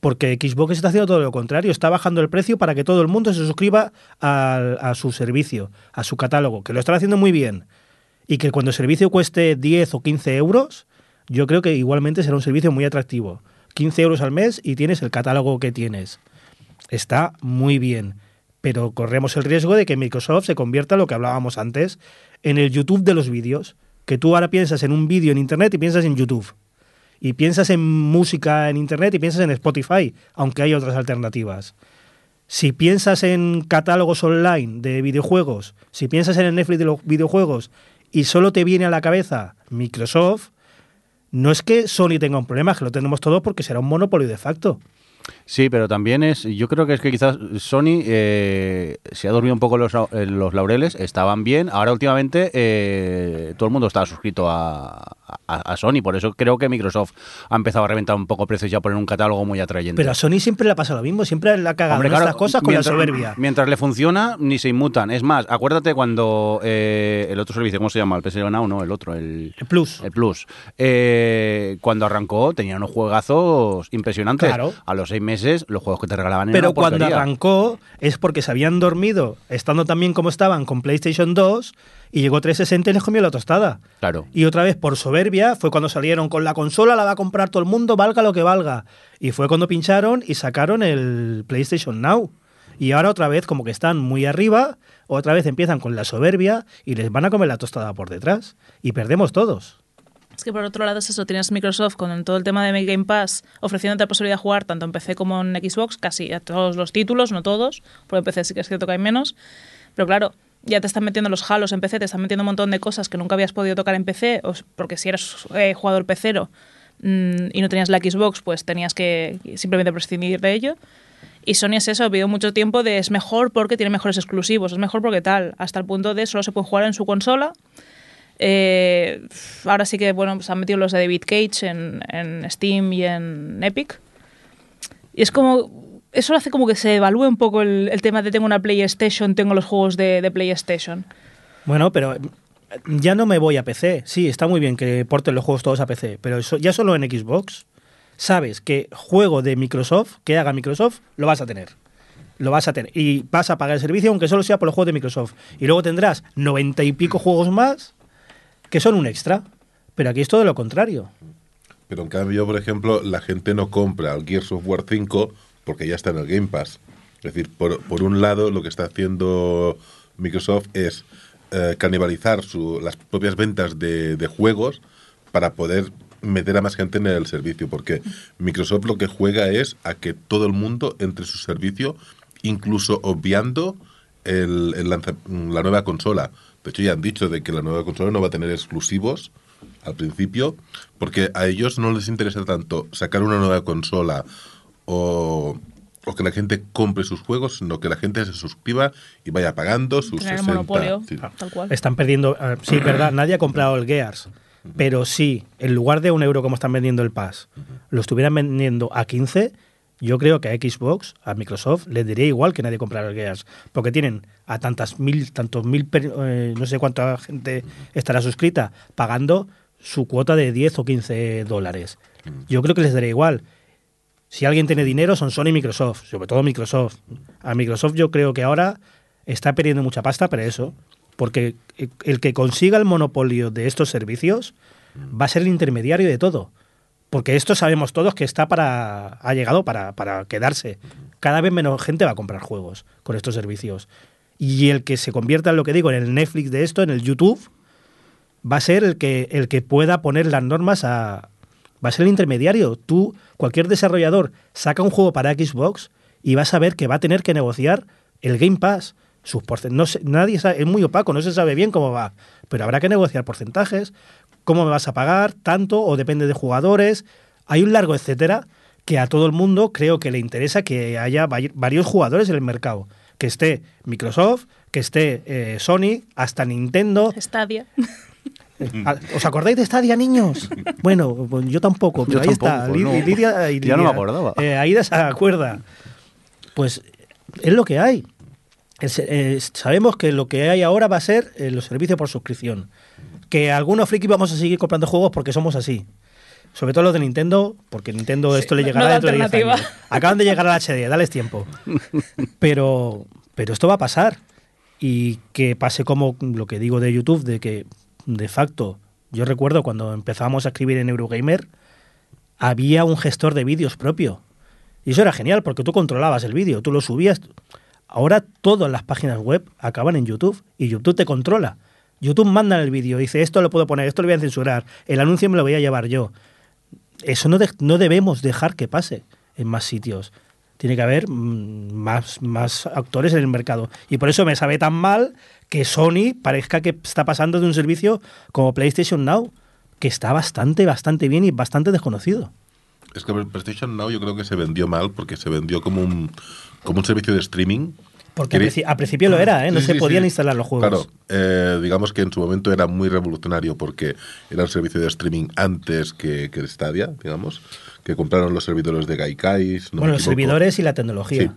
Porque Xbox está haciendo todo lo contrario, está bajando el precio para que todo el mundo se suscriba al- a, su servicio, a su catálogo, que lo están haciendo muy bien. Y que cuando el servicio cueste 10 o 15 euros, yo creo que igualmente será un servicio muy atractivo. 15 euros al mes y tienes el catálogo que tienes. Está muy bien, pero corremos el riesgo de que Microsoft se convierta, lo que hablábamos antes, en el YouTube de los vídeos. Que tú ahora piensas en un vídeo en Internet y piensas en YouTube y piensas en música en Internet y piensas en Spotify, aunque hay otras alternativas. Si piensas en catálogos online de videojuegos, si piensas en el Netflix de los videojuegos y solo te viene a la cabeza Microsoft, no es que Sony tenga un problema, que lo tenemos todos porque será un monopolio de facto. Sí, pero también es, yo creo que es que quizás Sony eh, se ha dormido un poco los, en los laureles, estaban bien, ahora últimamente eh, todo el mundo está suscrito a, a, a Sony, por eso creo que Microsoft ha empezado a reventar un poco precios y a poner un catálogo muy atrayente. Pero a Sony siempre le ha pasado lo mismo, siempre le ha cagado Hombre, en claro, estas cosas con mientras, la soberbia. Mientras le funciona, ni se inmutan. Es más, acuérdate cuando eh, el otro servicio, ¿cómo se llama? El PS Now, no, el otro, el, El Plus. el Plus. Eh, cuando arrancó, tenía unos juegazos impresionantes. Claro. A los seis meses, los juegos que te regalaban eran Pero cuando arrancó es porque se habían dormido, estando tan bien como estaban con PlayStation 2, y llegó 360 y les comió la tostada. Claro. Y otra vez, por soberbia, fue cuando salieron con la consola, la va a comprar todo el mundo, valga lo que valga. Y fue cuando pincharon y sacaron el PlayStation Now. Y ahora otra vez, como que están muy arriba, otra vez empiezan con la soberbia y les van a comer la tostada por detrás. Y perdemos todos. Es que por otro lado es eso, tienes Microsoft con todo el tema de Game Pass ofreciéndote la posibilidad de jugar tanto en PC como en Xbox, casi a todos los títulos, no todos, porque en PC sí que es cierto que hay menos. Pero claro, ya te están metiendo los halos en PC, te están metiendo un montón de cosas que nunca habías podido tocar en PC, porque si eres eh, jugador pecero mm, y no tenías la Xbox, pues tenías que simplemente prescindir de ello. Y Sony es eso, habido mucho tiempo de es mejor porque tiene mejores exclusivos, es mejor porque tal, hasta el punto de solo se puede jugar en su consola. Eh, ahora sí que, bueno, se han metido los de David Cage en, en Steam y en Epic. Y es como, eso hace como que se evalúe un poco el, el tema de tengo una PlayStation, tengo los juegos de, de PlayStation. Bueno, pero eh, ya no me voy a PC. Sí, está muy bien que porten los juegos todos a PC, pero eso, ya solo en Xbox sabes que juego de Microsoft, que haga Microsoft, lo vas a tener. Lo vas a tener. Y vas a pagar el servicio aunque solo sea por los juegos de Microsoft. Y luego tendrás noventa y pico juegos más que son un extra. Pero aquí es todo lo contrario. Pero en cambio, por ejemplo, la gente no compra el Gears of War 5 porque ya está en el Game Pass. Es decir, por, por un lado, lo que está haciendo Microsoft es eh, canibalizar su, las propias ventas de, de juegos para poder meter a más gente en el servicio. Porque Microsoft lo que juega es a que todo el mundo entre su servicio, incluso obviando el, el lanza- la nueva consola. De hecho, ya han dicho de que la nueva consola no va a tener exclusivos al principio, porque a ellos no les interesa tanto sacar una nueva consola o, o que la gente compre sus juegos, sino que la gente se suscriba y vaya pagando sus Tener el 60. monopolio, sí. tal cual. Están perdiendo. eh, sí, verdad, nadie ha comprado el Gears. Pero sí, en lugar de un euro como están vendiendo el Pass, lo estuvieran vendiendo a 15, yo creo que a Xbox, a Microsoft, les diría igual que nadie comprara el Gears. Porque tienen a tantas mil, tantos mil, eh, no sé cuánta gente estará suscrita, pagando su cuota de 10 o 15 dólares. Yo creo que les daría igual. Si alguien tiene dinero, son Sony y Microsoft, sobre todo Microsoft. A Microsoft yo creo que ahora está perdiendo mucha pasta para eso, porque el que consiga el monopolio de estos servicios va a ser el intermediario de todo. Porque esto sabemos todos que está para. ha llegado para, para quedarse. Cada vez menos gente va a comprar juegos con estos servicios. Y el que se convierta en lo que digo, en el Netflix de esto, en el YouTube, va a ser el que, el que pueda poner las normas a. Va a ser el intermediario. Tú, cualquier desarrollador, saca un juego para Xbox y vas a ver que va a tener que negociar el Game Pass. Sus porcen- no sé- nadie sabe, es muy opaco, no se sabe bien cómo va. Pero habrá que negociar porcentajes, cómo me vas a pagar, tanto o depende de jugadores. Hay un largo etcétera que a todo el mundo creo que le interesa que haya vari- varios jugadores en el mercado. Que esté Microsoft, que esté eh, Sony, hasta Nintendo. Stadia. Ah, ¿Os acordáis de Stadia, niños? Bueno, pues yo tampoco, pero Yo ahí está. tampoco, Lid- no. Lidia- y Ya no me Lidia, acordaba. eh, Aida se acuerda. Pues es lo que hay. Eh, sabemos que lo que hay ahora va a ser eh, los servicios por suscripción. Que algunos frikis vamos a seguir comprando juegos porque somos así. sobre todo los de Nintendo, porque Nintendo esto le no llegará da dentro de 10 alternativa. años. Acaban de llegar al HD, dales tiempo. Pero, pero esto va a pasar. Y que pase como lo que digo de YouTube, de que de facto, yo recuerdo cuando empezábamos a escribir en Eurogamer, había un gestor de vídeos propio. Y eso era genial porque tú controlabas el vídeo, tú lo subías. Ahora todas las páginas web acaban en YouTube y YouTube te controla. YouTube manda el vídeo, dice esto lo puedo poner, esto lo voy a censurar, el anuncio me lo voy a llevar yo. Eso no, no debemos dejar que pase en más sitios. Tiene que haber mm, más, más actores en el mercado. Y por eso me sabe tan mal que Sony parezca que está pasando de un servicio como PlayStation Now, que está bastante, bastante bien y bastante desconocido. Es que PlayStation Now yo creo que se vendió mal porque se vendió como un, como un servicio de streaming. Porque princi- al principio lo era, ¿eh? no Sí, se sí, podían sí. instalar los juegos. Claro, eh, digamos que en su momento era muy revolucionario porque era un servicio de streaming antes que, que Stadia, digamos, que compraron los servidores de Gaikai. si no me bueno, los servidores y la tecnología.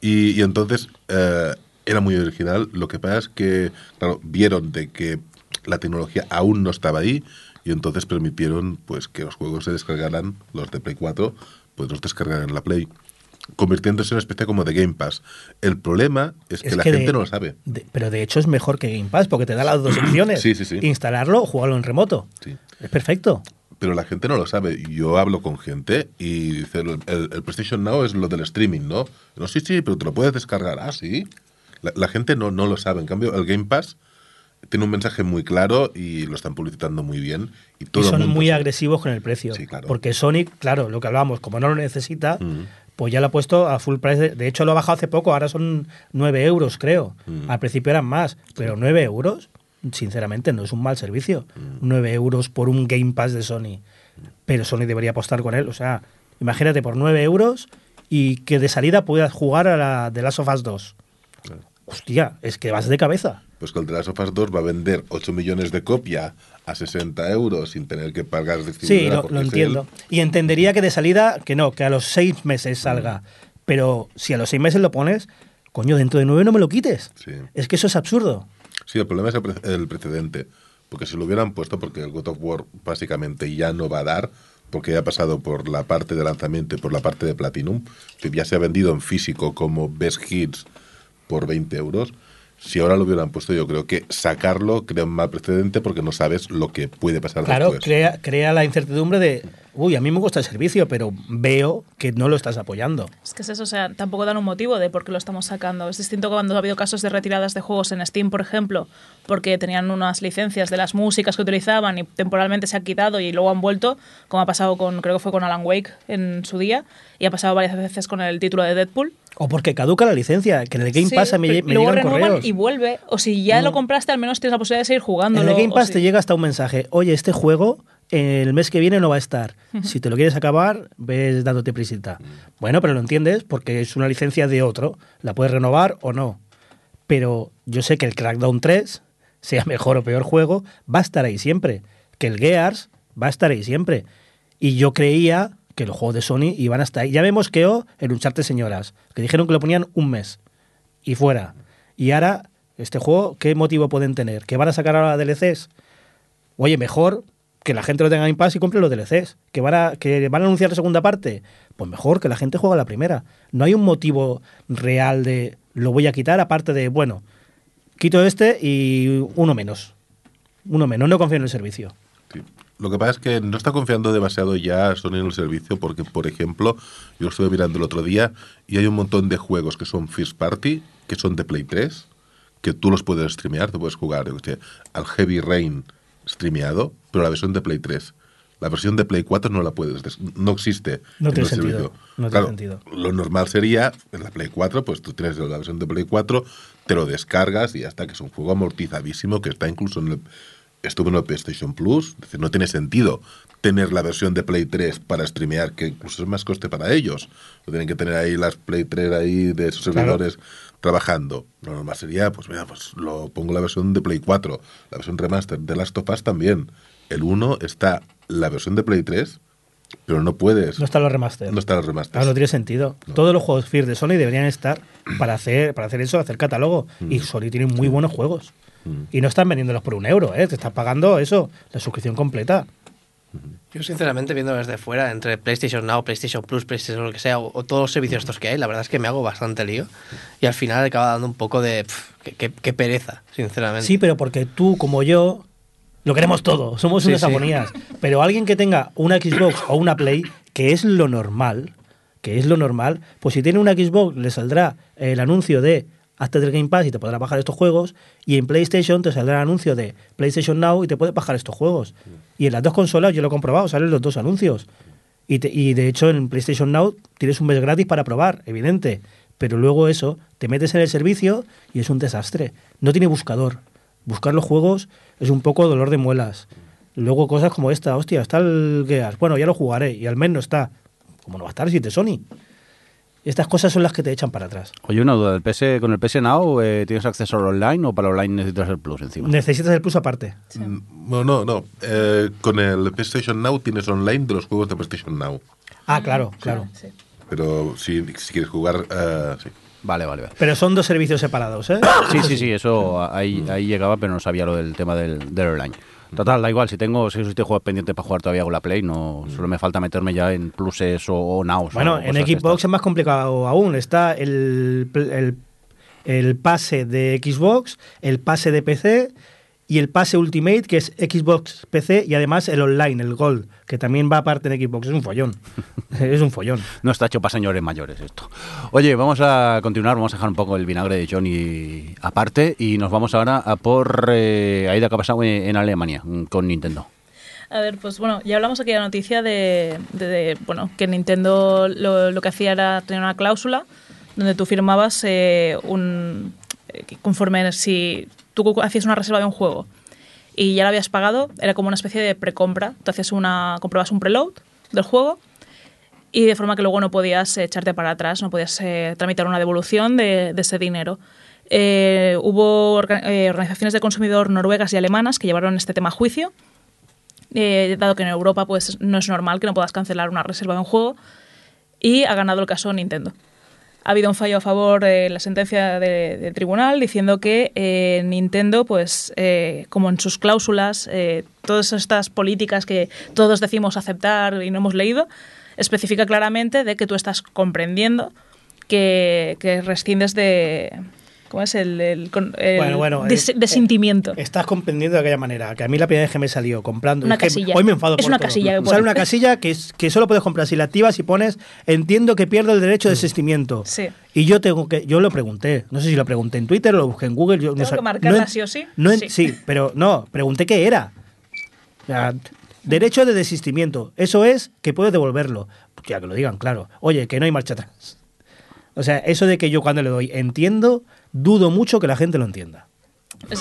Y, y entonces eh, era muy original. Lo que pasa es que, claro, vieron de que la tecnología aún no estaba ahí y entonces permitieron pues que los juegos se descargaran, los de Play 4, pues los descargaran en la Play, convirtiéndose en una especie como de Game Pass. El problema es que Es la que gente de- no lo sabe. de- pero de hecho es mejor que Game Pass porque te da las dos opciones. Sí, sí, sí. Instalarlo o jugarlo en remoto. Sí. Es perfecto. Pero la gente no lo sabe. Yo hablo con gente y dice, el, el- el PlayStation Now es lo del streaming, ¿no? No, sí, sí, pero te lo puedes descargar. Ah, sí. La, la gente no, no lo sabe. En cambio, el Game Pass tiene un mensaje muy claro y lo están publicitando muy bien. Y, todo y el son muy agresivos con el precio. Sí, claro. Porque Sony, claro, lo que hablábamos, como no lo necesita. Pues ya lo ha puesto a full price. De, de hecho, lo ha bajado hace poco, ahora son 9 euros, creo. Mm. Al principio eran más, pero 9 euros, sinceramente, no es un mal servicio. Mm. 9 euros por un Game Pass de Sony. Pero Sony debería apostar con él. O sea, imagínate por 9 euros y que de salida puedas jugar a la de Last of Us 2. Claro. Hostia, es que vas de cabeza. Pues que el The Last of Us 2 va a vender 8 millones de copias a 60 euros sin tener que pagar Sí, lo, lo entiendo. Y entendería que de salida, que no, que a los seis meses salga. Pero si a los seis meses lo pones, coño, dentro de nueve no me lo quites. Sí. Es que eso es absurdo. Sí, el problema es el, pre- el precedente. Porque si lo hubieran puesto, porque el God of War básicamente ya no va a dar, porque ya ha pasado por la parte de lanzamiento y por la parte de Platinum, que ya se ha vendido en físico como Best Hits por 20 euros. Si ahora lo hubieran puesto, yo creo que sacarlo crea un mal precedente porque no sabes lo que puede pasar Claro, después. crea, crea la incertidumbre de, uy, a mí me gusta el servicio, pero veo que no lo estás apoyando. Es que es eso, o sea, tampoco dan un motivo de por qué lo estamos sacando. Es distinto cuando ha habido casos de retiradas de juegos en Steam, por ejemplo, porque tenían unas licencias de las músicas que utilizaban y temporalmente se ha quitado y luego han vuelto, como ha pasado con, creo que fue con Alan Wake en su día, y ha pasado varias veces con el título de Deadpool. O porque caduca la licencia, que en el Game Sí, Pass me, me luego llegan renuevan correos. y vuelve, o si ya lo compraste, al menos tienes la posibilidad de seguir jugando. En el Game Pass te llega hasta un mensaje, oye, este juego el mes que viene no va a estar. Si te lo quieres acabar, ves dándote prisita. Bueno, pero lo entiendes porque es una licencia de otro. La puedes renovar o no. Pero yo sé que el Crackdown 3, sea mejor o peor juego, va a estar ahí siempre. Que el Gears va a estar ahí siempre. Y yo creía que los juegos de Sony iban hasta ahí. Ya vemos que o el Uncharted Señoras, que dijeron que lo ponían un mes y fuera. Y ahora, este juego, ¿qué motivo pueden tener? ¿Que van a sacar ahora DLCs? Oye, mejor que la gente lo tenga en Pass y compre los DLCs. ¿Que van, a, ¿Que van a anunciar la segunda parte? Pues mejor que la gente juegue la primera. No hay un motivo real de lo voy a quitar, aparte de, bueno, quito este y uno menos. Uno menos, no confío en el servicio. Lo que pasa es que no está confiando demasiado ya Sony en el servicio porque, por ejemplo, yo lo estuve mirando el otro día y hay un montón de juegos que son First Party, que son de Play 3, que tú los puedes streamear, te puedes jugar yo sé, al Heavy Rain streameado, pero la versión de Play 3. La versión de Play 4 no la puedes, des- no existe. No en tiene sentido, servicio. no tiene Claro, sentido. Lo normal sería, en la Play 4, pues tú tienes la versión de Play 4, te lo descargas y ya está, que es un juego amortizadísimo, que está incluso en el, estuvo en el PlayStation Plus. Decir, no tiene sentido tener la versión de Play 3 para streamear, que incluso es más coste para ellos. Lo tienen que tener ahí las Play 3 ahí de sus Claro. servidores trabajando. Lo normal sería, pues mira, pues lo pongo la versión de Play 4, la versión remaster de Last of Us también. El 1 está la versión de Play 3, pero no puedes. No están los remaster. No está el remaster. Ah, no tiene sentido. No. Todos los juegos Fear de Sony deberían estar para hacer, para hacer eso, hacer catálogo. Y Sony tiene muy buenos juegos. Mm. Y no están vendiéndolos por un euro, ¿eh? Te están pagando eso, la suscripción completa. Yo sinceramente viendo desde fuera, entre PlayStation Now, PlayStation Plus, PlayStation lo que sea, o, o todos los servicios estos que hay, la verdad es que me hago bastante lío. Y al final acaba dando un poco de... qué pereza, sinceramente. Sí, pero porque tú, como yo, lo queremos todo. Somos Sí, unas sí. agonías. Pero alguien que tenga una Xbox o una Play, que es lo normal, que es lo normal, pues si tiene una Xbox le saldrá el anuncio de hazte del Game Pass y te podrás bajar estos juegos. Y en PlayStation te saldrá el anuncio de PlayStation Now y te puedes bajar estos juegos. Y en las dos consolas, yo lo he comprobado, salen los dos anuncios. Y, te- y de hecho en PlayStation Now tienes un mes gratis para probar, evidente. Pero luego eso, te metes en el servicio y es un desastre. No tiene buscador. Buscar los juegos es un poco dolor de muelas. Luego cosas como esta, hostia, está el Gears. Bueno, ya lo jugaré y al menos no está. ¿Cómo no va a estar si es de Sony? Estas cosas son las que te echan para atrás. Oye, una duda, ¿el PS, ¿con el PS Now eh, tienes acceso al online o para online necesitas el Plus encima? Necesitas el plus aparte. Mm, No, no, no. Eh, con el PlayStation Now tienes online de los juegos de PlayStation Now. Ah, claro, claro. Sí. Pero si, si quieres jugar, eh, sí. Vale, vale, vale. Pero son dos servicios separados, ¿eh? Sí, sí, sí, eso ahí, ahí llegaba, pero no sabía lo del tema del, del online. Total, da igual, si tengo seis o siete juegos pendientes para jugar todavía con la Play, no solo me falta meterme ya en pluses o, o nows. Bueno, o en Xbox es más complicado aún. Está el, el, el pase de Xbox, el pase de PC y el pase Ultimate, que es Xbox PC, y además el online, el Gold, que también va aparte en Xbox. Es un follón. es un follón. No está hecho para señores mayores esto. Oye, vamos a continuar, vamos a dejar un poco el vinagre de Johnny aparte y nos vamos ahora a por eh, Aida que ha pasado en, Alemania con Nintendo. A ver, pues bueno, ya hablamos aquí de la noticia de, de- de, bueno, que Nintendo lo, lo que hacía era tener una cláusula donde tú firmabas eh, un eh, conforme si tú hacías una reserva de un juego y ya lo habías pagado, era como una especie de precompra. Tú hacías una, comprabas un preload del juego y de forma que luego no podías echarte para atrás, no podías eh, tramitar una devolución de, ese dinero. Eh, hubo eh, organizaciones de consumidor noruegas y alemanas que llevaron este tema a juicio dado que en Europa pues no es normal que no puedas cancelar una reserva de un juego y ha ganado el caso Nintendo. Ha habido un fallo a favor de la sentencia de- del tribunal diciendo que eh, Nintendo, pues eh, como en sus cláusulas, eh, todas estas políticas que todos decimos aceptar y no hemos leído, especifica claramente de que tú estás comprendiendo que, que rescindes de... ¿Cómo es? El, el, con- el Bueno, bueno, des- eh, desentimiento. Estás comprendiendo de aquella manera. Que a mí la primera vez que me salió comprando. Una es que. Hoy me enfado Es por una todo. casilla que pone. Sale una casilla que, es, que solo puedes comprar si la activas y pones. Entiendo que pierdo el derecho de desistimiento. Sí. Y yo tengo que. Yo lo pregunté. No sé si lo pregunté en Twitter o lo busqué en Google. Yo ¿Tengo que marcarla no sí o sí? no Sí. sí, pero no. Pregunté qué era. Derecho de desistimiento. Eso es que puedes devolverlo. Ya que lo digan, claro. Oye, que no hay marcha atrás. O sea, eso de que yo cuando le doy entiendo, dudo mucho que la gente lo entienda.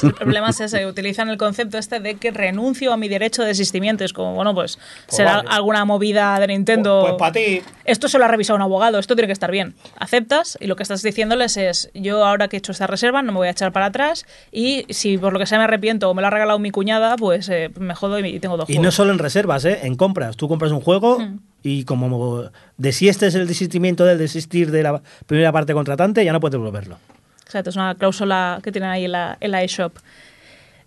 El problema es ese, utilizan el concepto este de que renuncio a mi derecho de desistimiento. Es como, bueno, pues será vale. alguna movida de Nintendo. Pues, para ti. Esto se lo ha revisado un abogado, esto tiene que estar bien. Aceptas y lo que estás diciéndoles es, yo ahora que he hecho esta reserva no me voy a echar para atrás y si por lo que sea me arrepiento o me lo ha regalado mi cuñada, pues eh, me jodo y tengo dos Y no juegos. solo en reservas, ¿eh? en compras. Tú compras un juego Mm. y como desistes el desistimiento del desistir de la primera parte contratante, ya no puedes devolverlo. Exacto, es una cláusula que tienen ahí en la, eShop.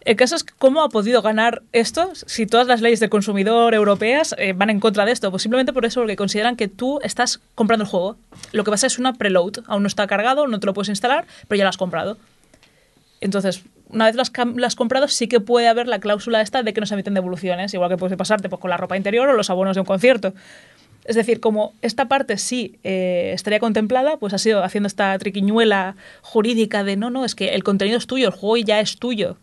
El caso es cómo ha podido ganar esto si todas las leyes del consumidor europeas eh, van en contra de esto. Pues simplemente por eso, porque consideran que tú estás comprando el juego. Lo que pasa es una preload. Aún no está cargado, no te lo puedes instalar, pero ya lo has comprado. Entonces, una vez lo has, lo comprado, sí que puede haber la cláusula esta de que no se emiten devoluciones, igual que puede pasarte pues, con la ropa interior o los abonos de un concierto. Es decir, como esta parte sí eh, estaría contemplada, pues ha sido haciendo esta triquiñuela jurídica de no, no, es que el contenido es tuyo, el juego ya es tuyo.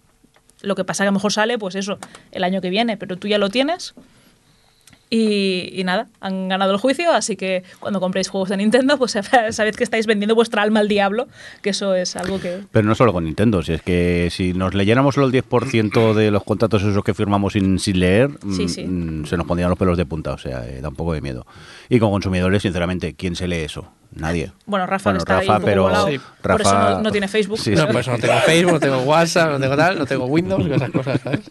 Lo que pasa que a lo mejor sale, pues eso, el año que viene, pero tú ya lo tienes. Y, y nada, han ganado el juicio, así que cuando compréis juegos de Nintendo, pues sabed que estáis vendiendo vuestra alma al diablo, que eso es algo que... Pero no solo con Nintendo, si es que si nos leyéramos solo el 10% de los contratos esos que firmamos sin, sin leer, Sí, mm, sí. mm, se nos pondrían los pelos de punta, o sea, eh, da un poco de miedo. Y con consumidores, sinceramente, ¿quién se lee eso? Nadie. Bueno, Rafa Bueno, está ahí Rafa, un poco pero. Por eso no, no tiene Facebook. Sí, No, por eso no tengo Facebook, no tengo WhatsApp, no tengo tal, no tengo Windows, esas cosas, ¿sabes?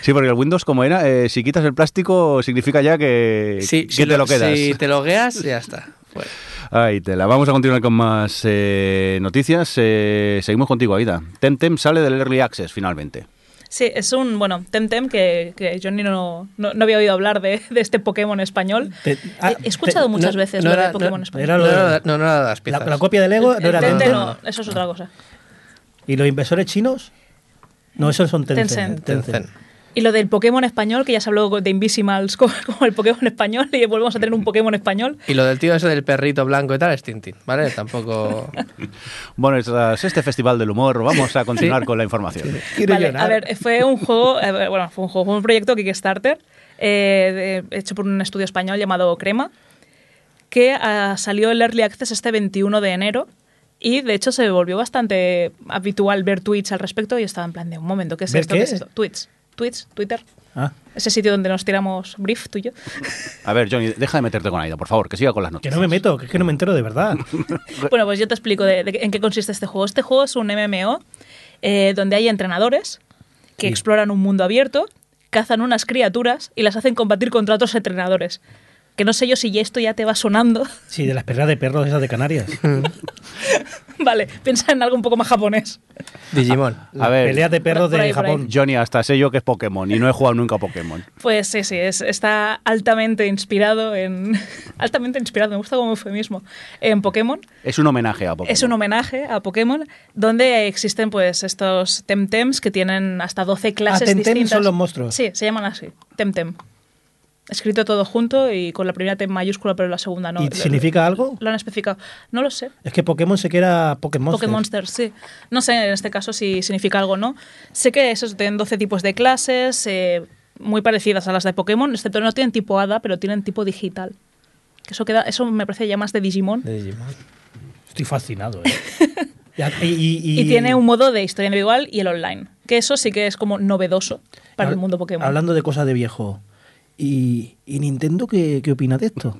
Sí, porque el Windows, como era, eh, si quitas el plástico, significa ya que, Sí, que si te lo quedas. Si te logueas, ya está. Bueno. Ahí te la vamos a continuar con más eh, noticias. Eh, seguimos contigo, Aida. Temtem sale del Early Access finalmente. Sí, es un, bueno, Temtem que, que Johnny no, no, no había oído hablar de, de este Pokémon español. Te- ah, He escuchado te- muchas no- veces no lo era- de Pokémon no- español. era No, lo no, no era de las la, piezas. la copia de Lego no era Tencent. no, eso es otra cosa. ¿Y los inversores chinos? No, esos son Tencent. Tencent. Tencent. Y lo del Pokémon español, que ya se habló de Invisimals como, el Pokémon español, y volvemos a tener un Pokémon español. Y lo del tío ese del perrito blanco y tal es Tintín, ¿vale? Tampoco... Bueno, tras este festival del humor, vamos a continuar con la información. Quiero Vale, a ver, fue un juego, eh, bueno, fue un juego, fue un proyecto Kickstarter eh, de- hecho por un estudio español llamado Crema, que ah, salió el Early Access este 21 de enero y de hecho se volvió bastante habitual ver tweets al respecto y estaba en plan de un momento, ¿qué es ¿Ver esto? qué? ¿Qué es esto? Tweets, tweets, Twitter, Ah, ese sitio donde nos tiramos brief tú y yo. A ver, Johnny, deja de meterte con Aida, por favor, que siga con las que noticias. no me meto, que es que no me entero de verdad. Bueno, pues yo te explico de, de en qué consiste este juego. Este juego es un MMO eh, donde hay entrenadores que Sí. exploran un mundo abierto, cazan unas criaturas y las hacen combatir contra otros entrenadores. Que no sé yo si esto ya te va sonando. Sí, de las perras de perros esas de Canarias. vale, piensa en algo un poco más japonés. Digimon. A ver, Peleas de perros de ahí. Japón. Johnny, hasta sé yo que es Pokémon y no he jugado nunca a Pokémon. Pues sí, sí, es- está altamente inspirado en... altamente inspirado, me gusta como eufemismo, en Pokémon. Es un homenaje a Pokémon. Es un homenaje a Pokémon, donde existen pues estos Temtems que tienen hasta 12 clases Ah, Temtem distintas. son los monstruos. Sí, se llaman así, Temtem. Escrito todo junto y con la primera T mayúscula, pero la segunda no. ¿Y significa algo? Lo han especificado. No lo sé. Es que Pokémon se queda Pokémon. Pokémon sí. No sé en este caso si significa algo o no. Sé que esos tienen 12 tipos de clases, eh, muy parecidas a las de Pokémon, excepto no tienen tipo hada, pero tienen tipo digital. Eso, queda, eso me parece ya más de Digimon. De Digimon. Estoy fascinado, ¿eh? Y, y- Y tiene un modo de historia individual y el online. Que eso sí que es como novedoso para el mundo Pokémon. Hablando de cosas de viejo. ¿Y, y Nintendo qué, qué opina de esto?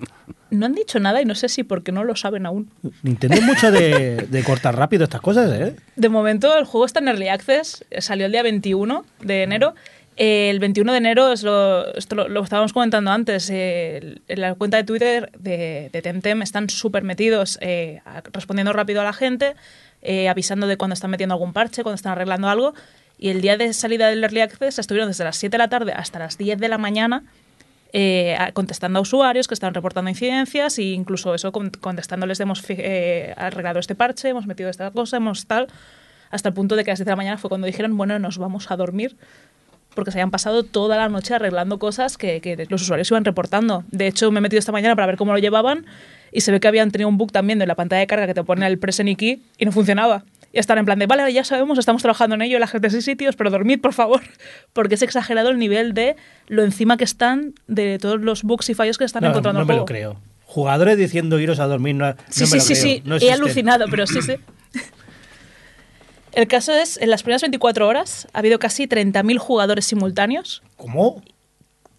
No han dicho nada y no sé si porque no lo saben aún. Nintendo es mucho de, de cortar rápido estas cosas, ¿eh? De momento el juego está en Early Access, salió el día 21 de enero. Eh, el 21 de enero, es lo, esto lo, lo estábamos comentando antes, eh, en la cuenta de Twitter de, de Temtem están súper metidos eh, respondiendo rápido a la gente, eh, avisando de cuando están metiendo algún parche, cuando están arreglando algo. Y el día de salida del Early Access estuvieron desde las 7 de la tarde hasta las 10 de la mañana eh, contestando a usuarios que estaban reportando incidencias e incluso eso con- contestándoles de hemos eh, arreglado este parche, hemos metido esta cosa, hemos tal, hasta el punto de que a las 7 de la mañana fue cuando dijeron, bueno, nos vamos a dormir porque se habían pasado toda la noche arreglando cosas que, los usuarios iban reportando. De hecho, me he metido esta mañana para ver cómo lo llevaban y se ve que habían tenido un bug también de la pantalla de carga que te pone el present key y no funcionaba. Y están en plan de, vale, ya sabemos, estamos trabajando en ello, la gente de sitios, pero dormid, por favor. Porque es exagerado el nivel de lo encima que están de todos los bugs y fallos que están No, encontrando no en me lo creo. Jugadores diciendo iros a dormir. No, Sí, no me sí, lo sí, creo. sí. No He alucinado, pero sí, sí. El caso es, en las primeras 24 horas ha habido casi 30.000 jugadores simultáneos ¿Cómo?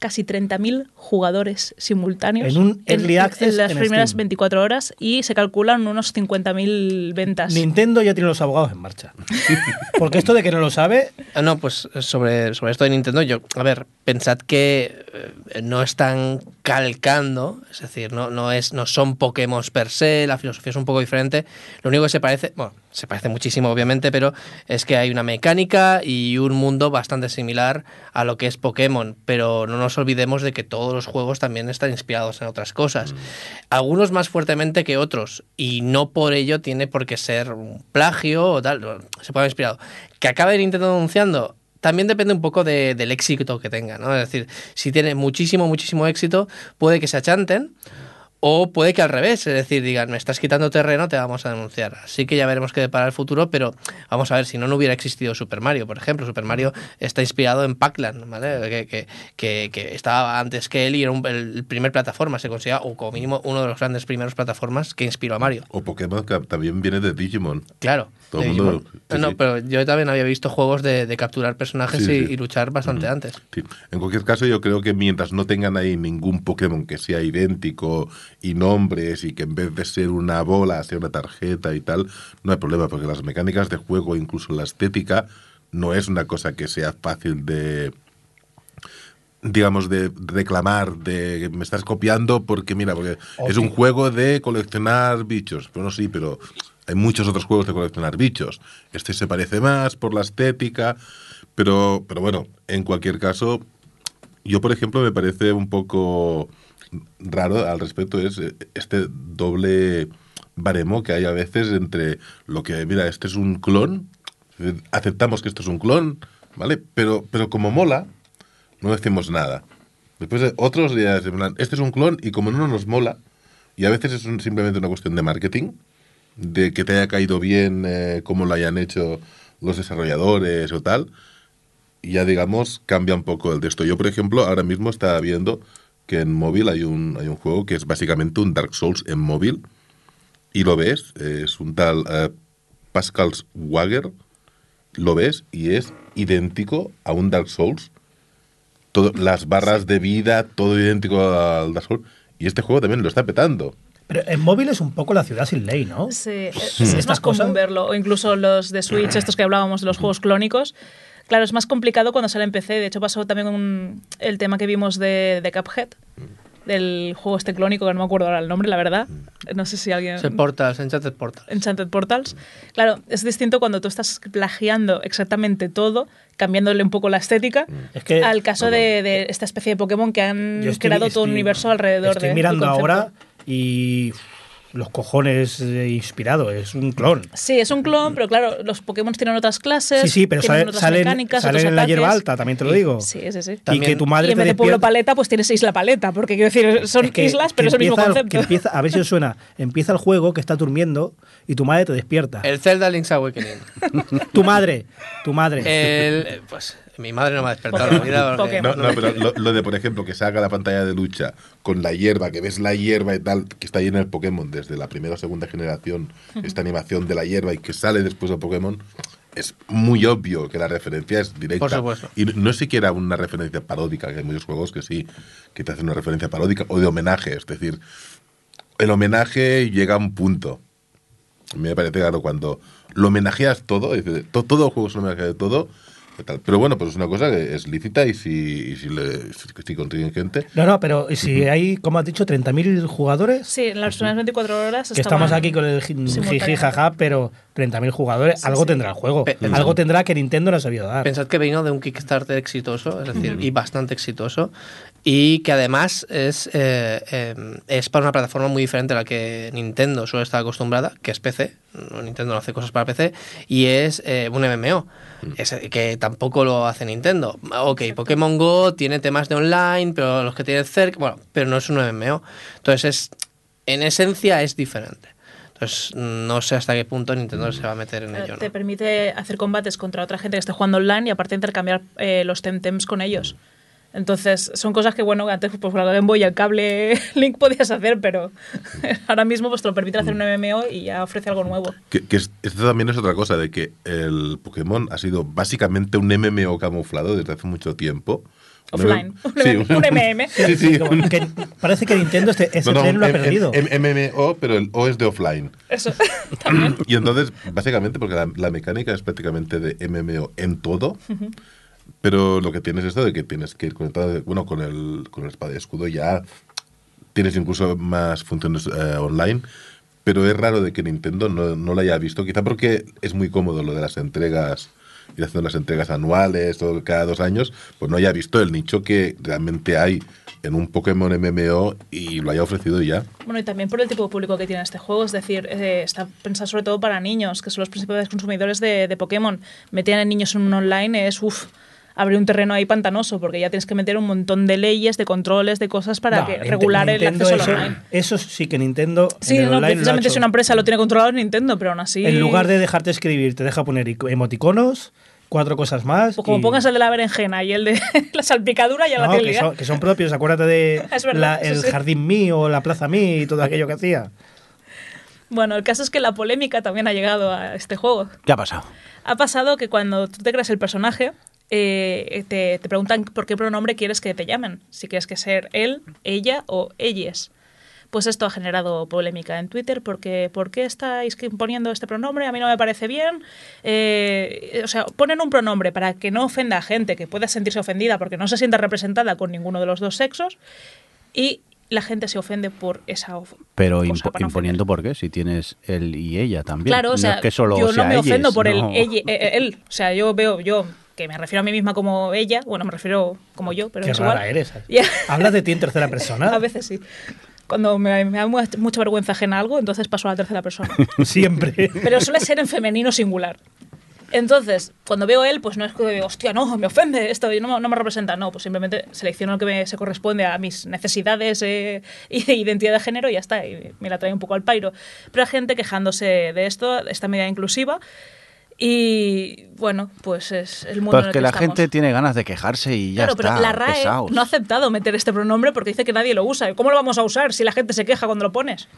Casi 30.000 jugadores simultáneos En un early access en las en primeras Steam. 24 horas y se calculan unos 50.000 ventas. Nintendo ya tiene los abogados en marcha. Porque esto de que no lo sabe, Ah, No, pues sobre, sobre esto de Nintendo, yo, a ver, pensad que eh, no están calcando, es decir, no, no, es, no son Pokémon per se, la filosofía es un poco diferente. Lo único que se parece, bueno, se parece muchísimo obviamente, pero es que hay una mecánica y un mundo bastante similar a lo que es Pokémon, pero no nos olvidemos de que todos los juegos también están inspirados en otras cosas. Algunos más fuertemente que otros, y no por ello tiene por qué ser un plagio o tal, se puede haber inspirado. Que acabe Nintendo denunciando, también depende un poco de- del éxito que tenga, ¿no? Es decir, si tiene muchísimo, muchísimo éxito, puede que se achanten. O puede que al revés, es decir, digan, me estás quitando terreno, te vamos a denunciar. Así que ya veremos qué depara el futuro, pero vamos a ver, si no, no hubiera existido Super Mario, por ejemplo. Super Mario está inspirado en Pac-Land, ¿vale? Que, que, que, que estaba antes que él y era un- el primer plataforma, se considera, o como mínimo, uno de los grandes primeros plataformas que inspiró a Mario. O Pokémon que también viene de Digimon. Claro. Todo el mundo- Digimon. sí, no, sí. pero yo también había visto juegos de, de capturar personajes Sí, y, luchar bastante antes. En cualquier caso, yo creo que mientras no tengan ahí ningún Pokémon que sea idéntico y nombres y que en vez de ser una bola sea una tarjeta y tal, no hay problema, porque las mecánicas de juego, incluso la estética, no es una cosa que sea fácil de digamos de reclamar de me estás copiando porque mira porque es un juego de coleccionar bichos pero no sí pero hay muchos otros juegos de coleccionar bichos. Este se parece más por la estética, pero, pero bueno, en cualquier caso, yo por ejemplo me parece un poco raro al respecto es eh, este doble baremo que hay a veces entre lo que, mira, este es un clon, aceptamos que esto es un clon, ¿vale? Pero, pero como mola, no decimos nada. Después de otros días, este es un clon y como no nos mola, y a veces es simplemente una cuestión de marketing, de que te haya caído bien eh, cómo lo hayan hecho los desarrolladores o tal, ya digamos cambia un poco el de esto. Yo, por ejemplo, ahora mismo estaba viendo que en móvil hay un, hay un juego que es básicamente un Dark Souls en móvil, y lo ves, es un tal eh, Pascal Wager, lo ves y es idéntico a un Dark Souls. Todo, las barras de vida, todo idéntico al Dark Souls. Y este juego también lo está petando. Pero en móvil es un poco la ciudad sin ley, ¿no? Sí, es, más común verlo. O incluso los de Switch, estos que hablábamos de los juegos clónicos. Claro, es más complicado cuando sale en PC. De hecho, pasó también con el tema que vimos de, de Cuphead, del juego este clónico, que no me acuerdo ahora el nombre, la verdad. No sé si alguien... Es el Portals, Enchanted Portals. Enchanted Portals. Claro, es distinto cuando tú estás plagiando exactamente todo, cambiándole un poco la estética, Es que al caso de, de esta especie de Pokémon que han estoy- creado todo un estoy- universo alrededor estoy de mirando del concepto. ahora y uf, los cojones eh, inspirado, es un clon. Sí, es un clon, pero claro, los Pokémon tienen otras clases. Sí, sí, pero sale- otras salen, mecánicas, salen en la hierba alta, también te lo digo. Sí, sí, sí. Y También- que tu madre y en vez de pueblo paleta, pues tienes isla paleta, porque quiero decir, son Es que- islas, pero es el mismo concepto. que empieza- a ver si os suena. Empieza el juego que está durmiendo y tu madre te despierta. El Zelda Link's Awakening. Tu madre, tu madre. El, pues mi madre no me ha despertado la vida. Pokémon. No, no, pero lo, lo de, por ejemplo, que saca la pantalla de lucha con la hierba, que ves la hierba y tal, que está ahí en el Pokémon desde la primera o segunda generación, esta animación de la hierba y que sale después del Pokémon, es muy obvio que la referencia es directa. Por supuesto. Y no es siquiera una referencia paródica, que hay muchos juegos que sí, que te hacen una referencia paródica o de homenaje. Es decir, el homenaje llega a un punto. A mí me parece claro cuando lo homenajeas todo, todo el juego es un homenaje de todo, tal. pero bueno, pues es una cosa que es lícita y si, y si, le, si, si consiguen gente, No, no, pero si hay, como has dicho, 30.000 jugadores, Sí, en las primeras 24 horas que estamos aquí con el jiji jaja, pero 30.000 jugadores, Sí, algo sí. tendrá el juego. Algo tendrá que Nintendo no ha sabido dar. Pensad que vino de un Kickstarter exitoso, es decir, y bastante exitoso, y que además es, eh, eh, es para una plataforma muy diferente a la que Nintendo suele estar acostumbrada, que es PC. Nintendo no hace cosas para PC, y es eh, un MMO, es, eh, que tampoco lo hace Nintendo. Ok, Pokémon Go tiene temas de online, pero los que tiene cerca, bueno, pero no es un MMO. Entonces, es, en esencia es diferente. Entonces, no sé hasta qué punto Nintendo se va a meter en Eh, ello. Te ¿no? permite hacer combates contra otra gente que esté jugando online y aparte intercambiar eh, los temtems con ellos. Entonces, son cosas que, bueno, antes pues, con la Game Boy y el cable Link podías hacer, pero ahora mismo pues, te lo permite hacer un MMO y ya ofrece algo nuevo. que, que es- esto también es otra cosa, de que el Pokémon ha sido básicamente un MMO camuflado desde hace mucho tiempo. Offline. Un MM. Sí, sí. Como que parece que Nintendo este, ese No, no, tren lo ha M- perdido. MMO, pero el O es de offline. Eso también. Y entonces, básicamente, porque la, la mecánica es prácticamente de MMO en todo, pero lo que tienes es esto de que tienes que ir conectado, bueno, con el, con el espada y escudo ya tienes incluso más funciones eh, online, pero es raro de que Nintendo no, no lo haya visto, quizá porque es muy cómodo lo de las entregas, ir haciendo las entregas anuales o cada dos años, pues no haya visto el nicho que realmente hay en un Pokémon MMO y lo haya ofrecido ya. Bueno, y también por el tipo de público que tiene este juego, es decir, eh, está pensado sobre todo para niños, que son los principales consumidores de, de Pokémon. Meter a niños en un online es, uff, abrir un terreno ahí pantanoso, porque ya tienes que meter un montón de leyes, de controles, de cosas para No, que regular el Nintendo acceso al eso, online. eso sí que Nintendo. Sí, en el no, online lo ha precisamente hecho. si una empresa lo tiene controlado Nintendo, pero aún así... En lugar de dejarte escribir, te deja poner ico- emoticonos, cuatro cosas más. Pues como y- pongas el de la berenjena y el de la salpicadura, ya la No, tienes que, son, que son propios, acuérdate de verdad, la- el sí. jardín mío, la plaza mí y todo aquello que hacía. Bueno, el caso es que la polémica también ha llegado a este juego. ¿Qué ha pasado? Ha pasado que cuando tú te creas el personaje, eh, te, te preguntan por qué pronombre quieres que te llamen. Si quieres que ser él, ella o ellas. Pues esto ha generado polémica en Twitter porque ¿por qué estáis poniendo este pronombre? A mí no me parece bien. Eh, o sea, ponen un pronombre para que no ofenda a gente que pueda sentirse ofendida porque no se sienta representada con ninguno de los dos sexos y la gente se ofende por esa Pero impo- imponiendo por qué, si tienes él y ella también. Claro, o No sea, es que solo yo sea no me ofendo ellos, por el no. ella- eh, eh, él. O sea, yo veo, yo, que me refiero a mí misma como ella, bueno, me refiero como yo, pero Qué es rara igual. eres. ¿Hablas de ti en tercera persona? A veces sí. Cuando me, me da mu- mucha vergüenza ajena algo, entonces paso a la tercera persona. Siempre. Pero suele ser en femenino singular. Entonces, cuando veo él, pues no es que digo, hostia, no, me ofende esto, no, no me representa. No, pues simplemente selecciono lo que me, se corresponde a mis necesidades eh, y de identidad de género y ya está. Y me la trae un poco al pairo. Pero hay gente quejándose de esto, esta medida inclusiva. Y bueno, pues es el mundo Pero en es el que la estamos. gente tiene ganas de quejarse y ya Claro, está. pero la RAE pesaos. no ha aceptado meter este pronombre porque dice que nadie lo usa. ¿Cómo lo vamos a usar si la gente se queja cuando lo pones?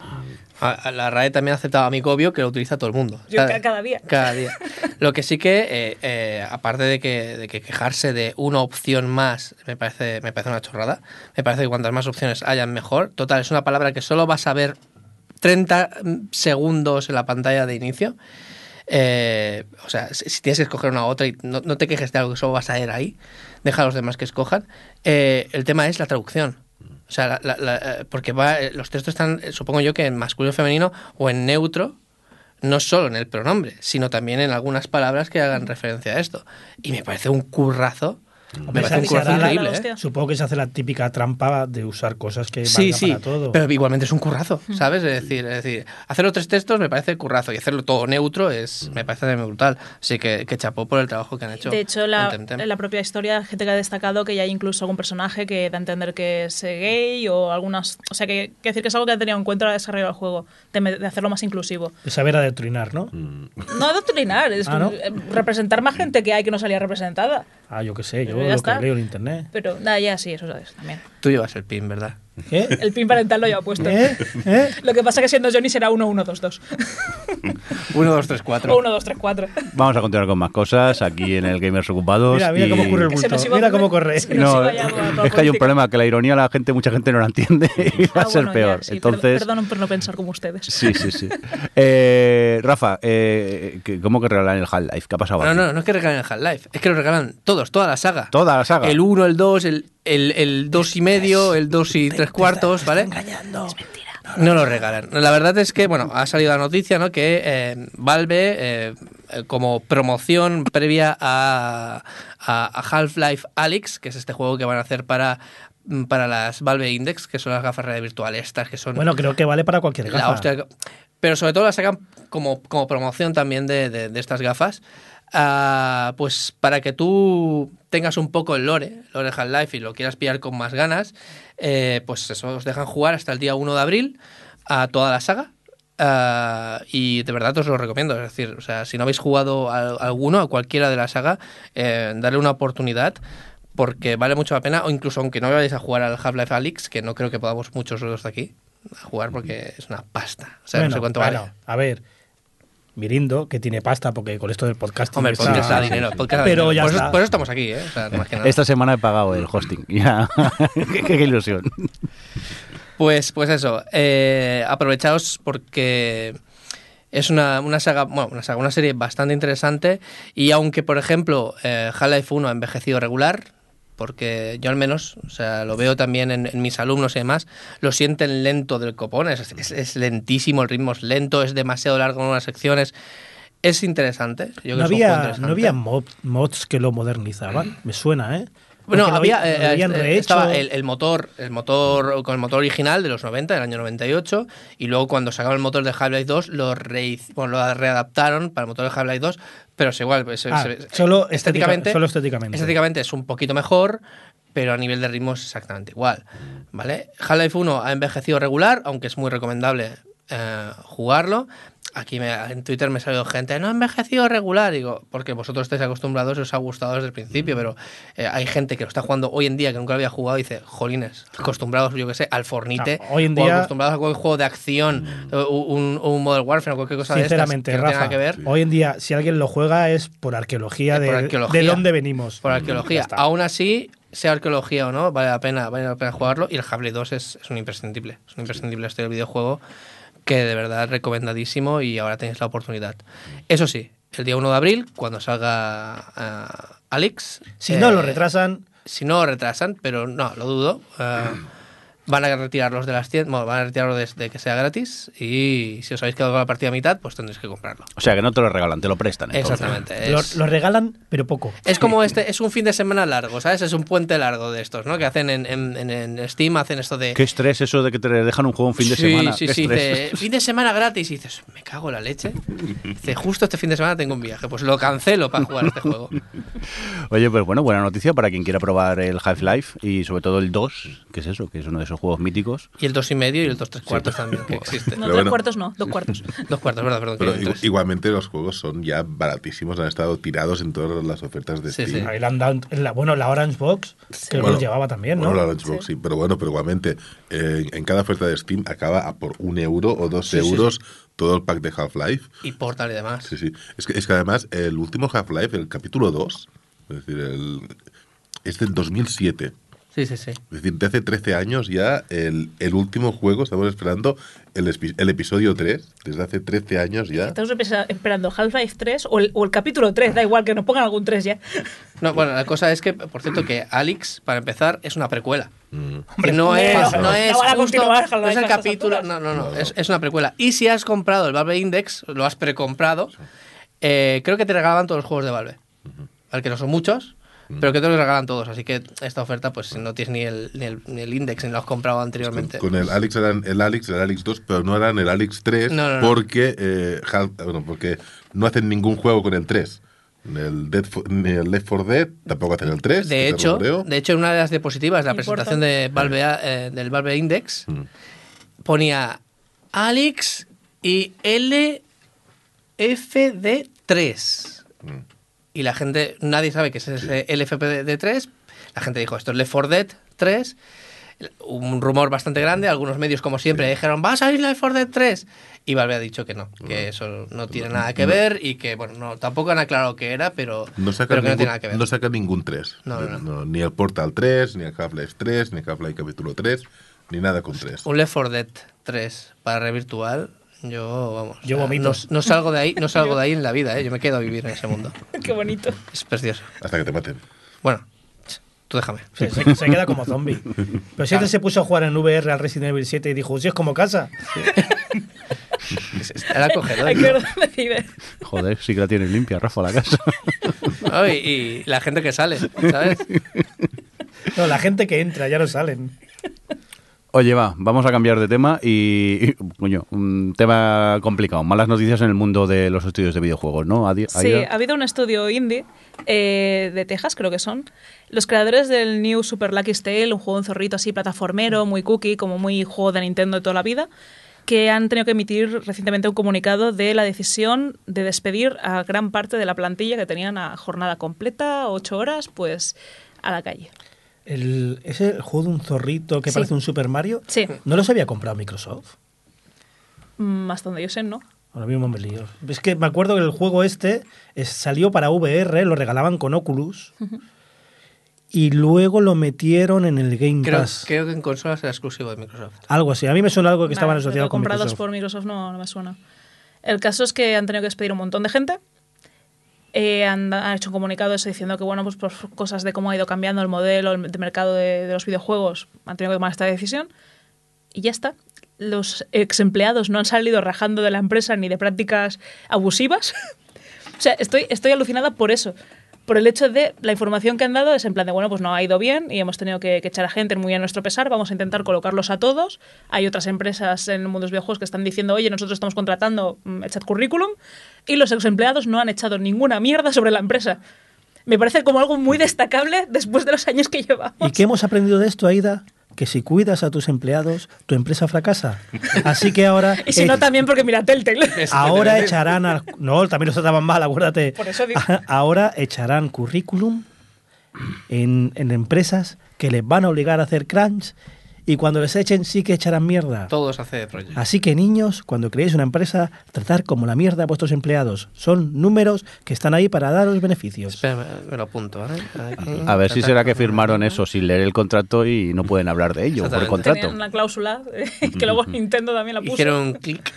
A- a La RAE también ha aceptado Amicobio, que lo utiliza todo el mundo. Yo ¿sabes? ca- cada día. Cada día. Lo que sí que, eh, eh, aparte de que, de que quejarse de una opción más me parece, me parece una chorrada, me parece que cuantas más opciones hayan mejor. Total, es una palabra que solo vas a ver 30 segundos en la pantalla de inicio. Eh, o sea, si, tienes que escoger una u otra y no, te quejes de algo que solo vas a ver ahí, deja a los demás que escojan. Eh, el tema es la traducción. O sea, la- eh, porque va, los textos están, supongo yo, que en masculino, femenino o en neutro, no solo en el pronombre, sino también en algunas palabras que hagan referencia a esto. Y me parece un currazo. Me parece un currazo increíble. ¿eh? Supongo que se hace la típica trampa de usar cosas que Sí, valgan sí, para todo. pero igualmente es un currazo, ¿sabes? Es decir, es decir, hacerlo tres textos me parece currazo y hacerlo todo neutro es me parece también brutal. Así que, que chapó por el trabajo que han hecho. De hecho, la, en la propia historia, gente que ha destacado que ya hay incluso algún personaje que da a entender que es eh, gay o algunas. O sea, que, que decir que es algo que ha tenido en cuenta al desarrollo del juego, de, hacerlo más inclusivo. De saber adoctrinar, ¿no? Mm. No adoctrinar, es Ah, ¿no? representar más gente que hay que no salía representada. Ah, yo qué sé, yo lo está. que leo en internet. Pero nada, ya sí, eso sabes también. Tú llevas el pin, ¿verdad? ¿Eh? El pin parental lo lleva puesto. ¿Eh? ¿Eh? Lo que pasa que siendo Johnny será 1122 1, 2, 3, 4. o 1234. Vamos a continuar con más cosas aquí en el Gamers Ocupados. Mira, mira y- cómo ocurre el bulto. a Mira ocurrir- cómo corre. se nos No, a es que hay un problema, que la ironía la gente, mucha gente no la entiende y va a Ah, ser bueno, ya, peor. sí, Entonces, Perdón por no pensar como ustedes. sí, sí, sí. Eh, Rafa, eh, ¿qué- ¿cómo que regalan el Half-Life? ¿Qué ha pasado No, aquí? no, no es que regalen el Half-Life, es que lo regalan todos, toda la saga. Toda la saga. El 1, el 2, el, el, el 2 y medio, el 2 y 3 cuartos, ¿vale? No lo regalan. La verdad es que, bueno, ha salido la noticia, ¿no? Que eh, Valve, eh, como promoción previa a, a- a Half-Life Alyx, que es este juego que van a hacer para, para las Valve Index, que son las gafas reales virtuales estas, que son Bueno, creo que vale para cualquier la gafa. hostia. Pero sobre todo la sacan como, como promoción también de, de- de estas gafas. ah, pues para que tú tengas un poco el lore, lore Half-Life y lo quieras pillar con más ganas, eh, pues eso, os dejan jugar hasta el día 1 de abril a toda la saga. ah, y de verdad os lo recomiendo. Es decir, o sea, si no habéis jugado a, alguno, a cualquiera de la saga, eh, darle una oportunidad porque vale mucho la pena, o incluso aunque no vayáis a jugar al Half-Life Alyx, que no creo que podamos muchos los de aquí a jugar porque es una pasta. O sea, no sé cuánto bueno, vale. A ver, Mirindo, que tiene pasta, porque con esto del podcast. Hombre, el podcast da dinero. el podcast da Pero dinero. ya por, eso, está. por eso estamos aquí, ¿eh? O sea, no más que nada. Esta semana he pagado el hosting. Ya. qué, qué ilusión. Pues, pues eso, eh, aprovechaos porque es una, una saga, bueno, una saga, una serie bastante interesante y aunque, por ejemplo, eh, Half-Life 1 ha envejecido regular, porque yo al menos, o sea, lo veo también en, en mis alumnos y demás, lo sienten lento del copón, es, es- es lentísimo, el ritmo es lento, es demasiado largo en unas secciones. Es interesante. Yo creo No que había, interesante. no había mod- mods que lo modernizaban. Me suena, ¿eh? Bueno, había, habí- eh, habían eh, rehecho. estaba el, el motor, el motor con el motor original de los 90, del año 98, y luego cuando sacaron el motor de Half-Life 2 lo, bueno, lo readaptaron para el motor de Half-Life 2, pero es igual, pues, Ah, se- solo estéticamente, estética- solo estéticamente. estéticamente es un poquito mejor, pero a nivel de ritmo es exactamente igual, ¿vale? Half-Life 1 ha envejecido regular, aunque es muy recomendable eh, jugarlo. Aquí me- en Twitter me ha salido gente, no ha envejecido regular. Digo, porque vosotros estáis acostumbrados y os ha gustado desde el principio, pero eh, hay gente que lo está jugando hoy en día que nunca lo había jugado y dice, jolines, acostumbrados, yo que sé, al Fornite, No, hoy en o día- acostumbrados a cualquier juego de acción, o un, un Modern Warfare o cualquier cosa de estas Sinceramente, que no tenga Rafa, nada que ver. hoy en día, si alguien lo juega es por arqueología, Eh, de, por arqueología. de dónde venimos. Por arqueología. Aún así, sea arqueología o no, vale la pena, vale la pena jugarlo. Y el Half-Life 2 es, es un imprescindible. Es un imprescindible este videojuego que de verdad recomendadísimo y ahora tenéis la oportunidad. Eso sí, el día 1 de abril, cuando salga ah, Alex. Si no eh, lo retrasan, Si no lo retrasan, pero no, lo dudo. ah, van a retirarlos de las tiendas, bueno, van a retirarlo desde que sea gratis y si os habéis quedado con la partida a mitad, pues tendréis que comprarlo. O sea, que no te lo regalan, te lo prestan. entonces. Exactamente. Lo, Es, lo regalan, pero poco. es como este, es un fin de semana largo, ¿sabes? Es un puente largo de estos, ¿no? Que hacen en, en- en- en Steam, hacen esto de... Qué estrés eso de que te dejan un juego un fin de sí, semana. Sí, qué sí, dice, fin de semana gratis. Y dices, me cago en la leche. Dice, justo este fin de semana tengo un viaje. Pues lo cancelo para jugar este juego. Oye, pues bueno, buena noticia para quien quiera probar el Half-Life y sobre todo el 2, que es eso, que es uno de esos juegos míticos. Y el dos y medio y el dos tres cuartos también, que existe. No, tres bueno. cuartos no, dos cuartos. Dos cuartos, verdad, perdón. Pero que igu- tres. igualmente los juegos son ya baratísimos, han estado tirados en todas las ofertas de Sí, Steam. sí. Ahí le han dado en la, bueno, la Orange Box, que Bueno, lo llevaba también, ¿no? Bueno, la Lunchbox, sí. Pero bueno, pero igualmente, eh, en cada oferta de Steam acaba a por un euro o dos Sí, sí, euros todo el pack de Half-Life. Y Portal y demás. Sí, sí. Es que, es que además el último Half-Life, el capítulo 2, es decir, el, es del 2007. Sí, sí, sí. Es decir, de hace 13 años ya el, el último juego, estamos esperando el, el episodio 3, desde hace 13 años ya. Estamos esperando Half-Life 3 o el, o el capítulo 3, da igual que nos pongan algún 3 ya. No, bueno, la cosa es que, por cierto, que Alex, para empezar, es una precuela. Mm. No hombre, es, no, no es, no van a justo- continuar no es el capítulo, no, no, No. es, es una precuela. Y si has comprado el Valve Index, lo has precomprado, eh, creo que te regalaban todos los juegos de Valve. Al que no son muchos, pero que te los regalan todos. Así que esta oferta, pues si no tienes ni el, ni el, ni el Index ni lo has comprado anteriormente. Con el Alex eran el Alex, el Alex 2, pero no eran el Alex 3 No, no, no. porque eh, bueno, porque no hacen ningún juego con el 3. Ni el, Dead for- ni el Left 4 Dead tampoco hacen el 3. De hecho, de hecho, en una de las diapositivas de la presentación de Valve, eh, del Valve Index Mm. ponía Alex y LFD3. Y la gente, nadie sabe qué es ese LFD3. La gente dijo, esto es Left 4 Dead 3. Un rumor bastante grande, algunos medios como siempre dijeron, va a salir Left 4 Dead 3. Y Valve ha dicho que no, que eso no tiene nada que ver y que, bueno, no, tampoco han aclarado qué era, pero, No pero sacan, que no ningún, tiene nada que ver. no sacan ningún 3. No, no, no. ni el Portal 3, ni el Half-Life 3, ni el Half-Life capítulo 3, ni nada con 3. Un Left 4 Dead 3 para revirtual, yo, vamos. Yo o sea, vomito. No, no salgo de ahí, no salgo de ahí en la vida, ¿eh? Yo me quedo a vivir en ese mundo. Qué bonito. Es precioso. Hasta que te maten. Bueno, tú déjame. Se, se- se queda como zombie. Pero si este se puso a jugar en VR al Resident Evil 7 y dijo, si es como casa. Era acogedor. Hay que vive. Joder, sí que la tienes limpia, Rafa, la casa. ¿no? Y, y la gente que sale, ¿sabes? No, la gente que entra, ya no salen. Oye, va, vamos a cambiar de tema y, y, coño, un tema complicado. Malas noticias en el mundo de los estudios de videojuegos, ¿no? Sí, ha habido un estudio indie eh, de Texas, creo que son. Los creadores del New Super Lucky Tale, un juego un zorrito así plataformero, muy cookie, como muy juego de Nintendo de toda la vida, que han tenido que emitir recientemente un comunicado de la decisión de despedir a gran parte de la plantilla que tenían a jornada completa, ocho horas, pues a la calle. El, ese juego de un zorrito que Sí. parece un Super Mario, Sí, ¿no los había comprado Microsoft? mm, hasta donde yo sé, ¿no? Ahora mismo me lío. Es que me acuerdo que el juego este es- salió para VR, lo regalaban con Oculus. Y luego lo metieron en el Game Creo, Pass. creo que en consolas era exclusivo de Microsoft. Algo así. A mí me suena algo que estaban Vale, asociados pero con comprados Microsoft. por Microsoft no, no me suena. El caso es que han tenido que despedir un montón de gente. Eh, han, han hecho un comunicado eso diciendo que, bueno, pues por cosas de cómo ha ido cambiando el modelo el de mercado de, de los videojuegos, han tenido que tomar esta decisión. Y ya está. Los ex empleados no han salido rajando de la empresa ni de prácticas abusivas. o sea, estoy, estoy alucinada por eso. Por el hecho de la información que han dado es en plan de, bueno, pues no ha ido bien y hemos tenido que, que echar a gente muy a nuestro pesar, vamos a intentar colocarlos a todos. Hay otras empresas en el mundo de los videojuegos que están diciendo, oye, nosotros estamos contratando, mm, echad currículum. Y los ex empleados no han echado ninguna mierda sobre la empresa. Me parece como algo muy destacable después de los años que llevamos. ¿Y qué hemos aprendido de esto, Aida? Que si cuidas a tus empleados, tu empresa fracasa. Así que ahora... Y si eh, no, también porque mira Telltale. Ahora echarán al... No, también los trataban mal, acuérdate. Por eso digo. Ahora echarán currículum en, en empresas que les van a obligar a hacer crunch y cuando les echen sí que echarán mierda. Todos hace de Projekt. Así que niños, cuando creéis una empresa, tratar como la mierda a vuestros empleados. Son números que están ahí para daros beneficios. Espera, me, lo apunto, ¿vale? Aquí. A ver si será que firmaron eso sin leer el contrato y no pueden hablar de ello por el contrato. Tenían una cláusula eh, que luego Nintendo también la puso. Hicieron un clic.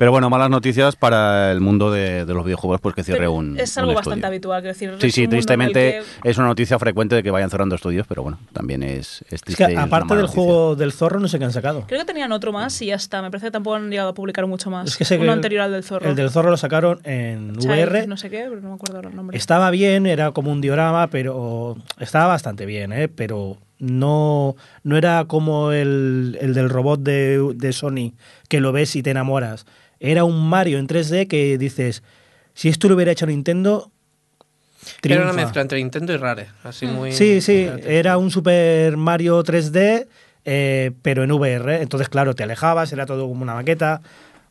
Pero bueno, malas noticias para el mundo de, de los videojuegos, pues que cierre Pero un. es un algo estudio. bastante habitual, quiero decir. Sí, sí, tristemente que- es una noticia frecuente de que vayan cerrando estudios, pero bueno, también es, es Es triste. que es una aparte del noticia. juego del zorro no sé qué han sacado. Creo que tenían otro más y ya está. Me parece que tampoco han llegado a publicar mucho más. Es que sé Uno que anterior al del zorro. El del zorro lo sacaron en Child, VR. No sé qué, pero no me acuerdo el nombre. Estaba bien, era como un diorama, pero estaba bastante bien, ¿eh? pero no, no era como el, el del robot de, de Sony, que lo ves y te enamoras. Era un Mario en 3D que dices, si esto lo hubiera hecho Nintendo, Era una mezcla entre Nintendo y Rare. Así muy. Sí, sí, era un Super Mario 3D, eh, pero en VR. Entonces, claro, te alejabas, era todo como una maqueta,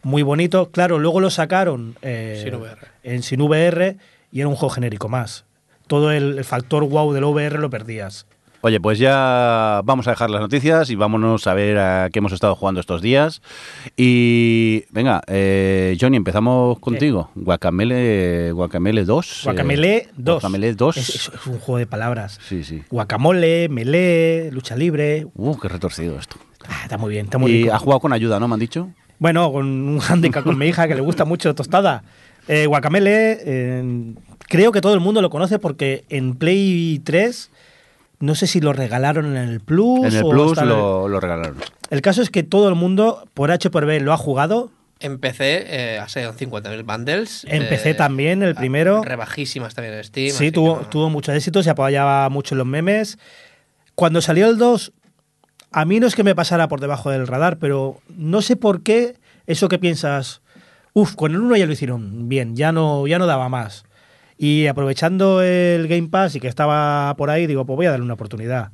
muy bonito. Claro, luego lo sacaron eh, Sin VR. en sin VR y era un juego genérico más. Todo el, el factor wow del VR lo perdías. Oye, pues ya vamos a dejar las noticias y vámonos a ver a qué hemos estado jugando estos días. Y venga, eh, Johnny, empezamos contigo. Guacamele, Guacamele 2. eh, Guacamele 2. Guacamele 2. Es, es- es un juego de palabras. Sí, sí. Guacamole, melee, lucha libre. Uh, qué retorcido esto. Ah, está muy bien, está muy Y rico. ha jugado con ayuda, ¿no? Me han dicho. Bueno, con un handicap con mi hija que le gusta mucho tostada. Eh, Guacamele, eh, creo que todo el mundo lo conoce porque en Play 3, no sé si lo regalaron en el Plus. En el o Plus está en el- lo, lo regalaron. El caso es que todo el mundo, por H por B, lo ha jugado. En PC eh, ha salido 50.000 bundles. En eh, PC también, el primero. Rebajísimas también en Steam. Sí, tuvo, no- tuvo mucho éxito, se apoyaba mucho en los memes. Cuando salió el 2, a mí no es que me pasara por debajo del radar, pero no sé por qué eso que piensas, uff, con el 1 ya lo hicieron bien, ya no, ya no daba más. Y aprovechando el Game Pass y que estaba por ahí, digo, pues voy a darle una oportunidad.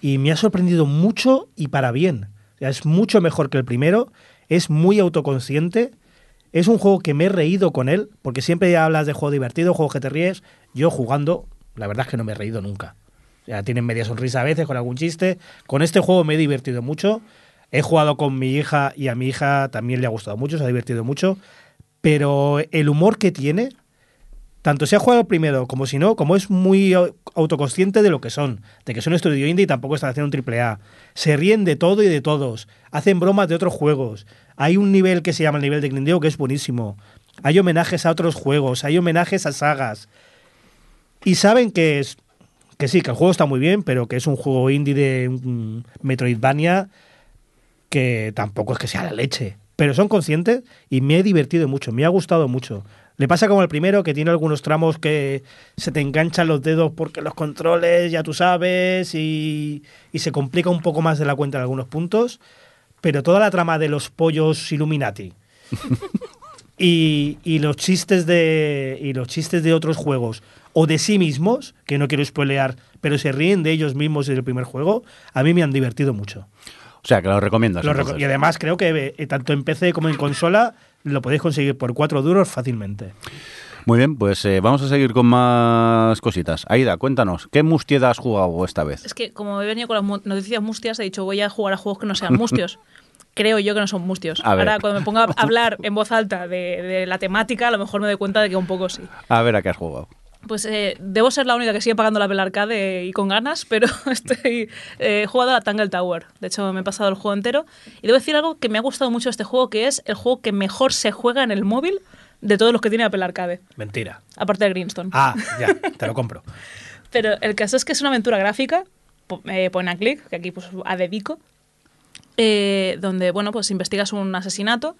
Y me ha sorprendido mucho y para bien. Es mucho mejor que el primero, es muy autoconsciente. Es un juego que me he reído con él, porque siempre hablas de juego divertido, juego que te ríes. Yo jugando, la verdad es que no me he reído nunca. O sea, tienen media sonrisa a veces con algún chiste. Con este juego me he divertido mucho. He jugado con mi hija y a mi hija también le ha gustado mucho, se ha divertido mucho. Pero el humor que tiene, tanto si ha jugado primero como si no, como es muy au- autoconsciente de lo que son, de que son estudio indie y tampoco están haciendo un triple A. Se ríen de todo y de todos, hacen bromas de otros juegos. Hay un nivel que se llama el nivel de Grindeo que es buenísimo. Hay homenajes a otros juegos, hay homenajes a sagas. Y saben que es que sí, que el juego está muy bien, pero que es un juego indie de mm, Metroidvania que tampoco es que sea la leche. Pero son conscientes y me he divertido mucho, me ha gustado mucho. Le pasa como el primero, que tiene algunos tramos que se te enganchan los dedos porque los controles, ya tú sabes, y, y se complica un poco más de la cuenta en algunos puntos. Pero toda la trama de los pollos Illuminati y, y los chistes de y los chistes de otros juegos o de sí mismos, que no quiero spoilear, pero se ríen de ellos mismos en el primer juego, a mí me han divertido mucho. O sea, que lo recomiendas. Lo reco- entonces. y además creo que eh, tanto en PC como en consola lo podéis conseguir por cuatro duros fácilmente. Muy bien, pues eh, vamos a seguir con más cositas. Aida, cuéntanos, ¿qué mustieda has jugado esta vez? Es que como he venido con las noticias mustias, he dicho voy a jugar a juegos que no sean mustios. Creo yo que no son mustios. A ver. Ahora, cuando me ponga a hablar en voz alta de, de la temática, a lo mejor me doy cuenta de que un poco sí. A ver a qué has jugado. Pues eh, debo ser la única que sigue pagando la Apple Arcade y con ganas, pero estoy eh, he jugado a la Tangle Tower. De hecho, me he pasado el juego entero. Y debo decir algo que me ha gustado mucho de este juego, que es el juego que mejor se juega en el móvil de todos los que tiene Apple Arcade. Mentira. Aparte de Greenstone. Ah, ya, te lo compro. Pero el caso es que es una aventura gráfica, eh, point and click, que aquí pues a dedico, eh, donde, bueno, pues investigas un asesinato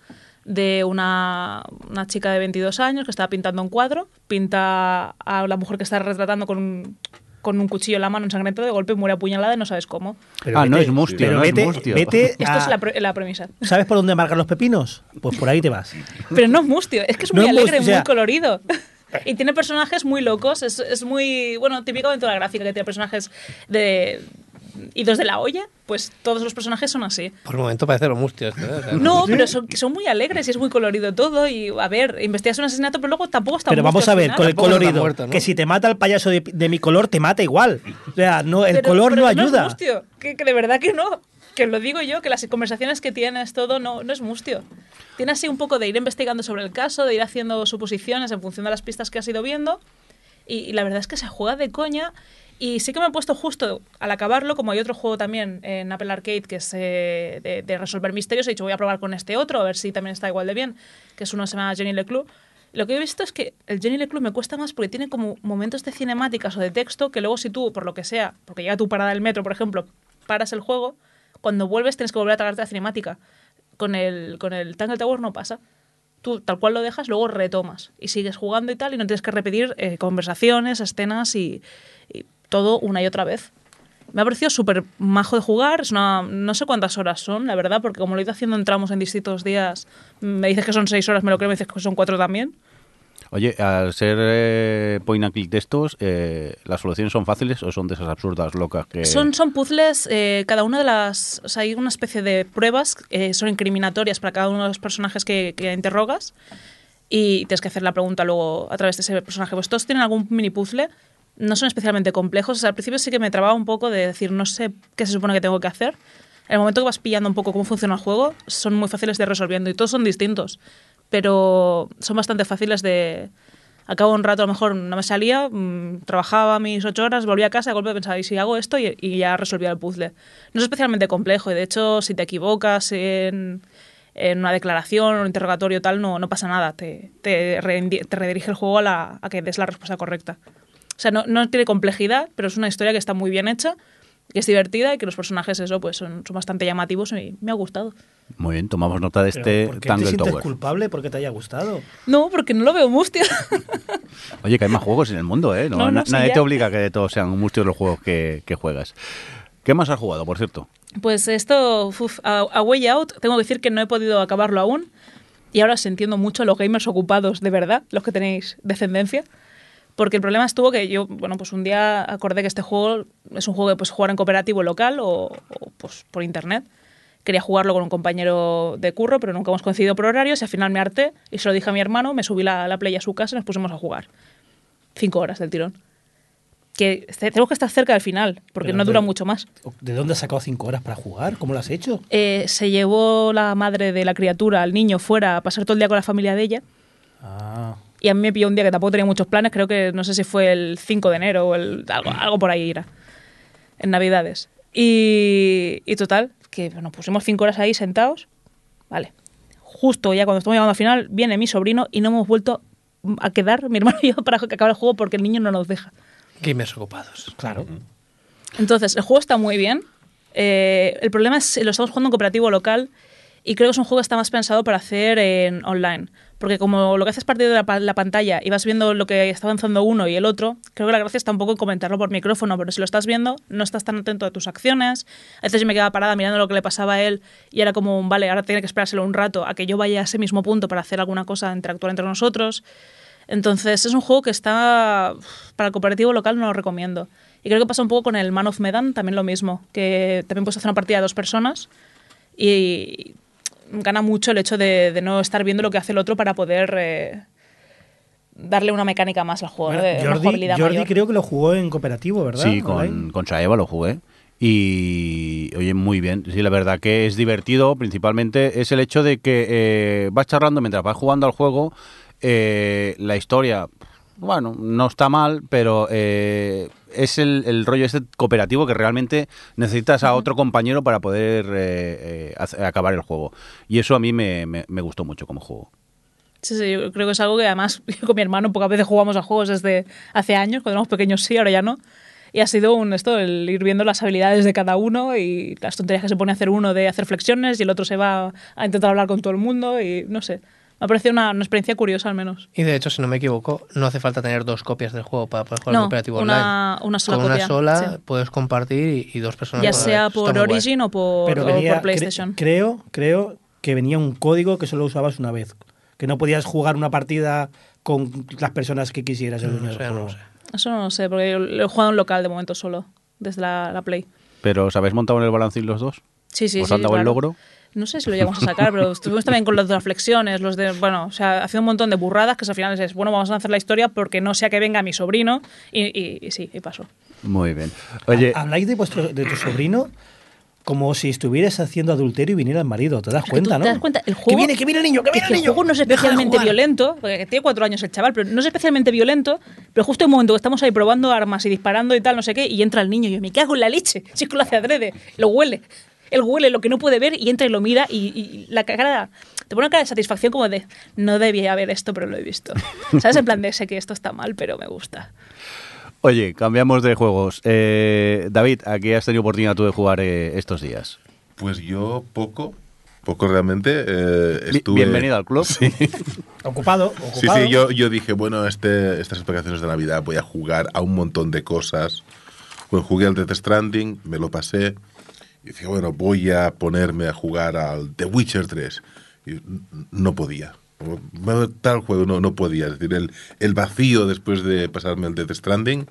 de una, una chica de 22 años que estaba pintando un cuadro, pinta a la mujer que está retratando con un, con un cuchillo en la mano ensangrentado, de golpe muere apuñalada y no sabes cómo. Pero Ah, no es mustio, pero no es vete, mustio. vete Esto a- es la, pre- la premisa. ¿Sabes por dónde marcan los pepinos? Pues por ahí te vas. Pero no es mustio, es que es No muy es alegre, mustio, o sea- muy colorido. Y tiene personajes muy locos, es, es muy, bueno, típica aventura gráfica que tiene personajes de idos de la olla, pues todos los personajes son así. Por el momento parece los mustios. ¿eh? O sea, No, pero son, son muy alegres y es muy colorido todo. Y a ver, investigas un asesinato, pero luego tampoco está Pero vamos a ver, con el colorido, muerto, ¿no? que si te mata el payaso de, de mi color, te mata igual. O sea, no, el Pero- color pero no ayuda. es mustio, que, que de verdad que no. Que lo digo yo, que las conversaciones que tienes, todo, no, no es mustio. Tiene así un poco de ir investigando sobre el caso, de ir haciendo suposiciones en función de las pistas que has ido viendo. Y, y la verdad es que se juega de coña. Y sí que me he puesto justo al acabarlo, como hay otro juego también en Apple Arcade que es eh, de, de resolver misterios, he dicho voy a probar con este otro, a ver si también está igual de bien, que es uno que se llama Jenny Leclue. Lo que he visto es que el Jenny Leclue me cuesta más porque tiene como momentos de cinemáticas o de texto que luego si tú, por lo que sea, porque llega tu parada del metro, por ejemplo, paras el juego, cuando vuelves tienes que volver a tragarte la cinemática. Con el, con el Tangle Tower no pasa. Tú tal cual lo dejas, luego retomas y sigues jugando y tal, y no tienes que repetir eh, conversaciones, escenas y, y todo una y otra vez. Me ha parecido súper majo de jugar. Es una, no sé cuántas horas son, la verdad, porque como lo he ido haciendo en tramos en distintos días, me dices que son seis horas, me lo creo, me dices que son cuatro también. Oye, al ser eh, point and click de estos, eh, ¿las soluciones son fáciles o son de esas absurdas locas que...? Son, son puzzles, eh, cada una de las... O sea, hay una especie de pruebas, eh, son incriminatorias para cada uno de los personajes que, que interrogas y tienes que hacer la pregunta luego a través de ese personaje. Pues todos tienen algún mini puzzle, no son especialmente complejos. Al principio sí que me trababa un poco de decir, no sé qué se supone que tengo que hacer. En el momento que vas pillando un poco cómo funciona el juego, son muy fáciles de resolviendo y todos son distintos, pero son bastante fáciles de... Acabo un rato, a lo mejor no me salía, mmm, trabajaba mis ocho horas, volvía a casa, de golpe pensaba, ¿y si hago esto? Y, ya resolvía el puzzle. No es especialmente complejo y de hecho, si te equivocas en, una declaración o un interrogatorio tal, no, no pasa nada. Te, te redirige el juego a, la, a que des la respuesta correcta. O sea, no, no, tiene complejidad, pero es una historia que está muy bien hecha, que es divertida y que los personajes, eso, pues son, son bastante llamativos y me ha gustado. Muy bien, tomamos nota de este ¿Por qué Tangle te sientes Tower. culpable porque te haya gustado? No, porque no lo veo mustia. Oye, que hay más juegos en el mundo, ¿eh? No, No, no, na- sí, nadie ya. te obliga a que todos sean muchos los juegos que, que juegas. ¿Qué más has jugado, por cierto? Pues esto, uf, a, a Way Out, tengo que decir que no he podido acabarlo aún. Y ahora se entiendo mucho a los gamers ocupados de verdad, los que tenéis descendencia. Porque el problema estuvo que yo, bueno, pues un día acordé que este juego es un juego que puedes jugar en cooperativo local o, o, pues por internet. Quería jugarlo con un compañero de curro, pero nunca hemos coincidido por horarios y al final me harté y se lo dije a mi hermano, me subí la, la play a su casa y nos pusimos a jugar. Cinco horas del tirón. Que este- tenemos que estar cerca del final, porque Pero no de- dura mucho más. ¿De dónde has sacado cinco horas para jugar? ¿Cómo lo has hecho? Eh, se llevó la madre de la criatura al niño fuera a pasar todo el día con la familia de ella. Ah, Y a mí me pilló un día que tampoco tenía muchos planes, creo que no sé si fue el 5 de enero o el, algo, algo por ahí era, en Navidades. Y, y total, que nos pusimos cinco horas ahí sentados, vale. Justo ya cuando estamos llegando al final, viene mi sobrino y no hemos vuelto a quedar, mi hermano y yo, para que acabe el juego porque el niño no nos deja. Gamers ocupados. claro. Entonces, el juego está muy bien. Eh, el problema es que lo estamos jugando en cooperativo local y creo que es un juego que está más pensado para hacer en online. Porque como lo que haces es partir de la, la pantalla y vas viendo lo que está avanzando uno y el otro, creo que la gracia está un poco en comentarlo por micrófono, pero si lo estás viendo, no estás tan atento a tus acciones. A veces yo me quedaba parada mirando lo que le pasaba a él y era como, vale, ahora tiene que esperárselo un rato a que yo vaya a ese mismo punto para hacer alguna cosa, interactuar entre nosotros. Entonces, es un juego que está. Para el cooperativo local no lo recomiendo. Y creo que pasa un poco con el Man of Medan, también lo mismo. Que también puedes hacer una partida de dos personas y gana mucho el hecho de, de no estar viendo lo que hace el otro para poder eh, darle una mecánica más al juego, Bueno, de una Jordi, jugabilidad Jordi mayor. creo que lo jugó en cooperativo, ¿verdad? Sí, con, con Saeva lo jugué. Y, oye, muy bien. Sí, la verdad que es divertido. Principalmente es el hecho de que eh, vas charlando mientras vas jugando al juego. eh, la historia, bueno, no está mal, pero eh, es el, el rollo este cooperativo que realmente necesitas a otro compañero para poder eh, eh, acabar el juego. Y eso a mí me, me- me gustó mucho como juego. Sí, sí, yo creo que es algo que además yo con mi hermano pocas veces jugamos a juegos desde hace años, cuando éramos pequeños sí, ahora ya no. Y ha sido un esto, el ir viendo las habilidades de cada uno y las tonterías que se pone a hacer uno de hacer flexiones y el otro se va a intentar hablar con todo el mundo y no sé. Me ha parecido una, una experiencia curiosa al menos. Y de hecho, si no me equivoco, no hace falta tener dos copias del juego para poder jugar No, en cooperativo una- online. una sola Con copia, una sola sí. puedes compartir y, y dos personas. Ya sea por. Origin o por, Pero o venía, por cre- PlayStation. creo, creo que venía un código que solo usabas una vez. Que no podías jugar una partida con las personas que quisieras. el No, dueño sé, del no sé. Eso no lo sé, porque yo lo he jugado en local de momento solo, desde la, la Play. Pero ¿os habéis montado en el balancín los dos? Sí, sí, ¿Os sí. han dado el claro. logro? No sé si lo llegamos a sacar, pero estuvimos también con los de las flexiones, los de, bueno, o sea, haciendo un montón de burradas que al final es, bueno, vamos a hacer la historia porque no sea que venga mi sobrino y, y- y sí, y pasó. Muy bien. Oye, Ha- Habláis de, vuestro, de tu sobrino como si estuvieras haciendo adulterio y viniera el marido. ¿Te das que cuenta, tú no? te das cuenta, el Que juego- viene, que viene el niño, que Es viene que el el niño. juego no es especialmente violento, porque tiene cuatro años el chaval, pero no es especialmente violento, pero justo en el momento que estamos ahí probando armas y disparando y tal, no sé qué, y entra el niño y yo me cago en la leche, si es que lo hace adrede, lo huele. Él huele lo que no puede ver y entra y lo mira y, y la cara, te pone una cara de satisfacción como de, no debía haber esto, pero lo he visto. ¿Sabes? En plan de, sé que esto está mal, pero me gusta. Oye, cambiamos de juegos. Eh, David, ¿a qué has tenido oportunidad tú de jugar eh, estos días? Pues yo poco, poco realmente. eh, estuve... Bienvenido al club. Sí, Ocupado, sí, ocupado. sí, yo, yo dije, bueno, este, estas vacaciones de Navidad voy a jugar a un montón de cosas. Bueno, jugué al Death Stranding, me lo pasé. Y dije, bueno, voy a ponerme a jugar al The Witcher 3. Y no podía. Tal juego no, no podía. Es decir, el, el vacío después de pasarme al Death Stranding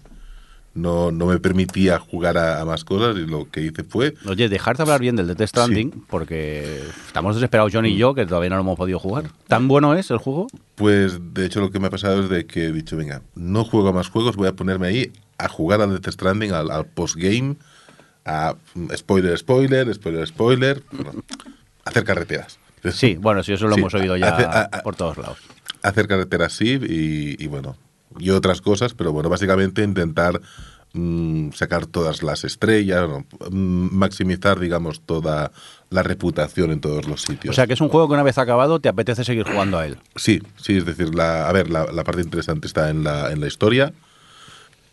no, no me permitía jugar a, a más cosas y lo que hice fue Oye, dejarte hablar bien del Death Stranding, porque estamos desesperados John y yo, que todavía no lo hemos podido jugar. ¿Tan bueno es el juego? Pues de hecho lo que me ha pasado es de que he dicho, venga, no juego a más juegos, voy a ponerme ahí a jugar al Death Stranding, al, al postgame, a mm, spoiler, spoiler, spoiler, spoiler, hacer carreteras. Sí, bueno, sí, eso lo Sí, hemos oído ya hace- a- a- por todos lados. Hacer carreteras sí y, y bueno, y otras cosas, pero bueno, básicamente intentar mm, sacar todas las estrellas, ¿no? Mm, maximizar, digamos, toda la reputación en todos los sitios. O sea, que es un juego que una vez acabado te apetece seguir jugando a él. Sí, sí, es decir, la, a ver, la, la parte interesante está en la, en la historia,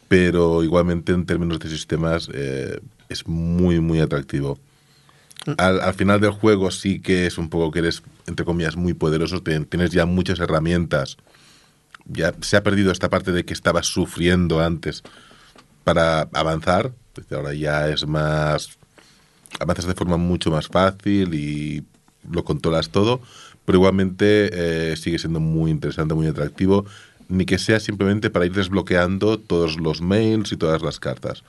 pero igualmente en términos de sistemas eh, es muy, muy atractivo. Al, al final del juego sí que es un poco que eres, entre comillas, muy poderoso, tienes ya muchas herramientas. Ya se ha perdido esta parte de que estabas sufriendo antes para avanzar. Ahora ya es más avanzas de forma mucho más fácil y lo controlas todo, pero igualmente eh, sigue siendo muy interesante, muy atractivo, ni que sea simplemente para ir desbloqueando todos los mails y todas las cartas.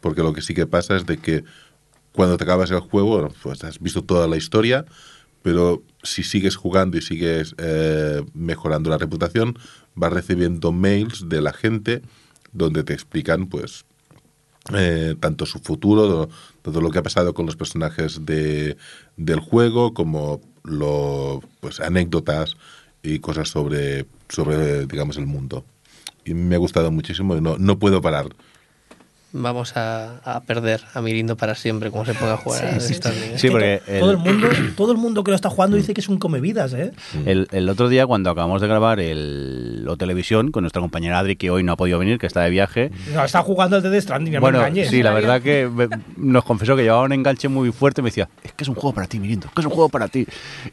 Porque lo que sí que pasa es de que cuando te acabas el juego, pues has visto toda la historia, pero si sigues jugando y sigues eh, mejorando la reputación, vas recibiendo mails de la gente donde te explican, pues, eh, tanto su futuro, todo lo que ha pasado con los personajes de, del juego, como lo, pues, anécdotas y cosas sobre, sobre, digamos, el mundo. Y me ha gustado muchísimo y no, no puedo parar. Vamos a, a perder a Mirindo para siempre, como se ponga a jugar a Sí, ¿eh? Sí, porque todo, el mundo, todo el mundo que lo está jugando dice que es un comevidas, ¿eh? El, el otro día, cuando acabamos de grabar el o televisión con nuestra compañera Adri, que hoy no ha podido venir, que está de viaje. No, está jugando el Death Stranding, no Bueno, me sí, la verdad que me- nos confesó que llevaba un enganche muy fuerte. Me decía, es que es un juego para ti, Mirindo, es que es un juego para ti.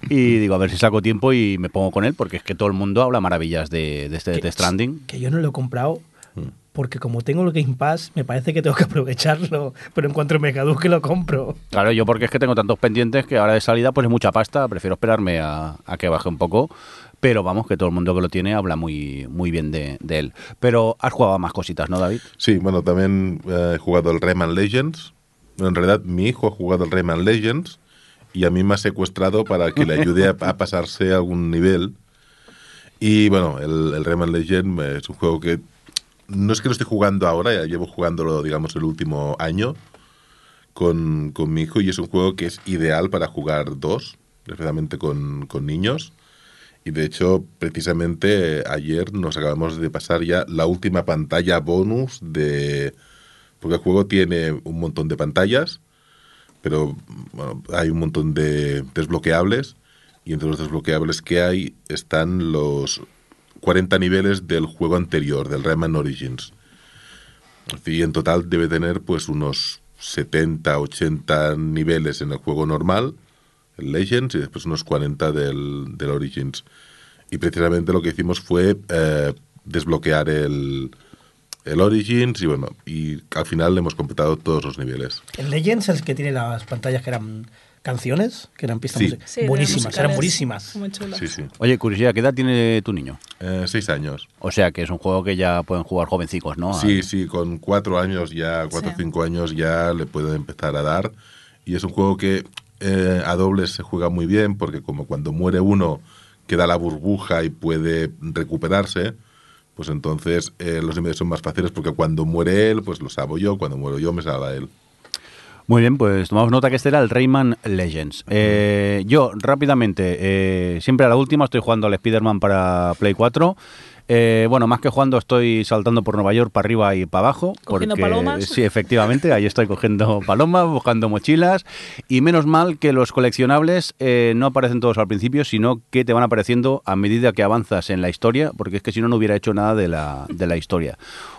Y digo, a ver si saco tiempo y me pongo con él, porque es que todo el mundo habla maravillas de, de este Death Stranding. Que yo no lo he comprado Mm. Porque como tengo el Game Pass, me parece que tengo que aprovecharlo. Pero en cuanto me caduque lo compro. Claro, yo porque es que tengo tantos pendientes que ahora de salida pues es mucha pasta, prefiero esperarme a, a que baje un poco, pero vamos, que todo el mundo que lo tiene habla muy, muy bien de, de él. Pero has jugado a más cositas, ¿no, David? Sí, bueno, también eh, he jugado el Rayman Legends. En realidad, mi hijo ha jugado el Rayman Legends y a mí me ha secuestrado para que le ayude a, a pasarse a algún nivel. Y bueno, el, el Rayman Legends es un juego que no es que lo esté jugando ahora, ya llevo jugándolo, digamos, el último año con, con mi hijo y es un juego que es ideal para jugar dos, especialmente con, con niños. Y de hecho, precisamente eh, ayer nos acabamos de pasar ya la última pantalla bonus de... Porque el juego tiene un montón de pantallas, pero hay un montón de desbloqueables. Y entre los desbloqueables que hay están los 40 niveles del juego anterior, del Rayman Origins. Y en total debe tener pues unos 70, 80 niveles en el juego normal, el Legends, y después unos 40 del, del Origins. Y precisamente lo que hicimos fue eh, desbloquear el, el Origins y bueno, y al final hemos completado todos los niveles. El Legends es el que tiene las pantallas que eran canciones, que eran pistas Sí. musicales. Sí, buenísimas, eran buenísimas. Muy chulas. Sí, sí. Oye, curiosidad, ¿qué edad tiene tu niño? Eh, seis años. O sea, que es un juego que ya pueden jugar jovencicos, ¿no? Sí, sí, con cuatro años ya, cuatro o Sí. cinco años ya le pueden empezar a dar. Y es un juego que eh, a dobles se juega muy bien porque como cuando muere uno queda la burbuja y puede recuperarse, pues entonces eh, los niveles son más fáciles porque cuando muere él, pues lo salvo yo, cuando muero yo me salva él. Muy bien, pues tomamos nota que este era el Rayman Legends. Eh, yo, rápidamente, eh, siempre a la última estoy jugando al Spider-Man para Play 4. Eh, bueno, más que jugando, estoy saltando por Nueva York para arriba y para abajo. Cogiendo porque- palomas. Sí, efectivamente, ahí estoy cogiendo palomas, buscando mochilas. Y menos mal que los coleccionables eh, no aparecen todos al principio, sino que te van apareciendo a medida que avanzas en la historia, porque es que si no, no hubiera hecho nada de la, de la historia.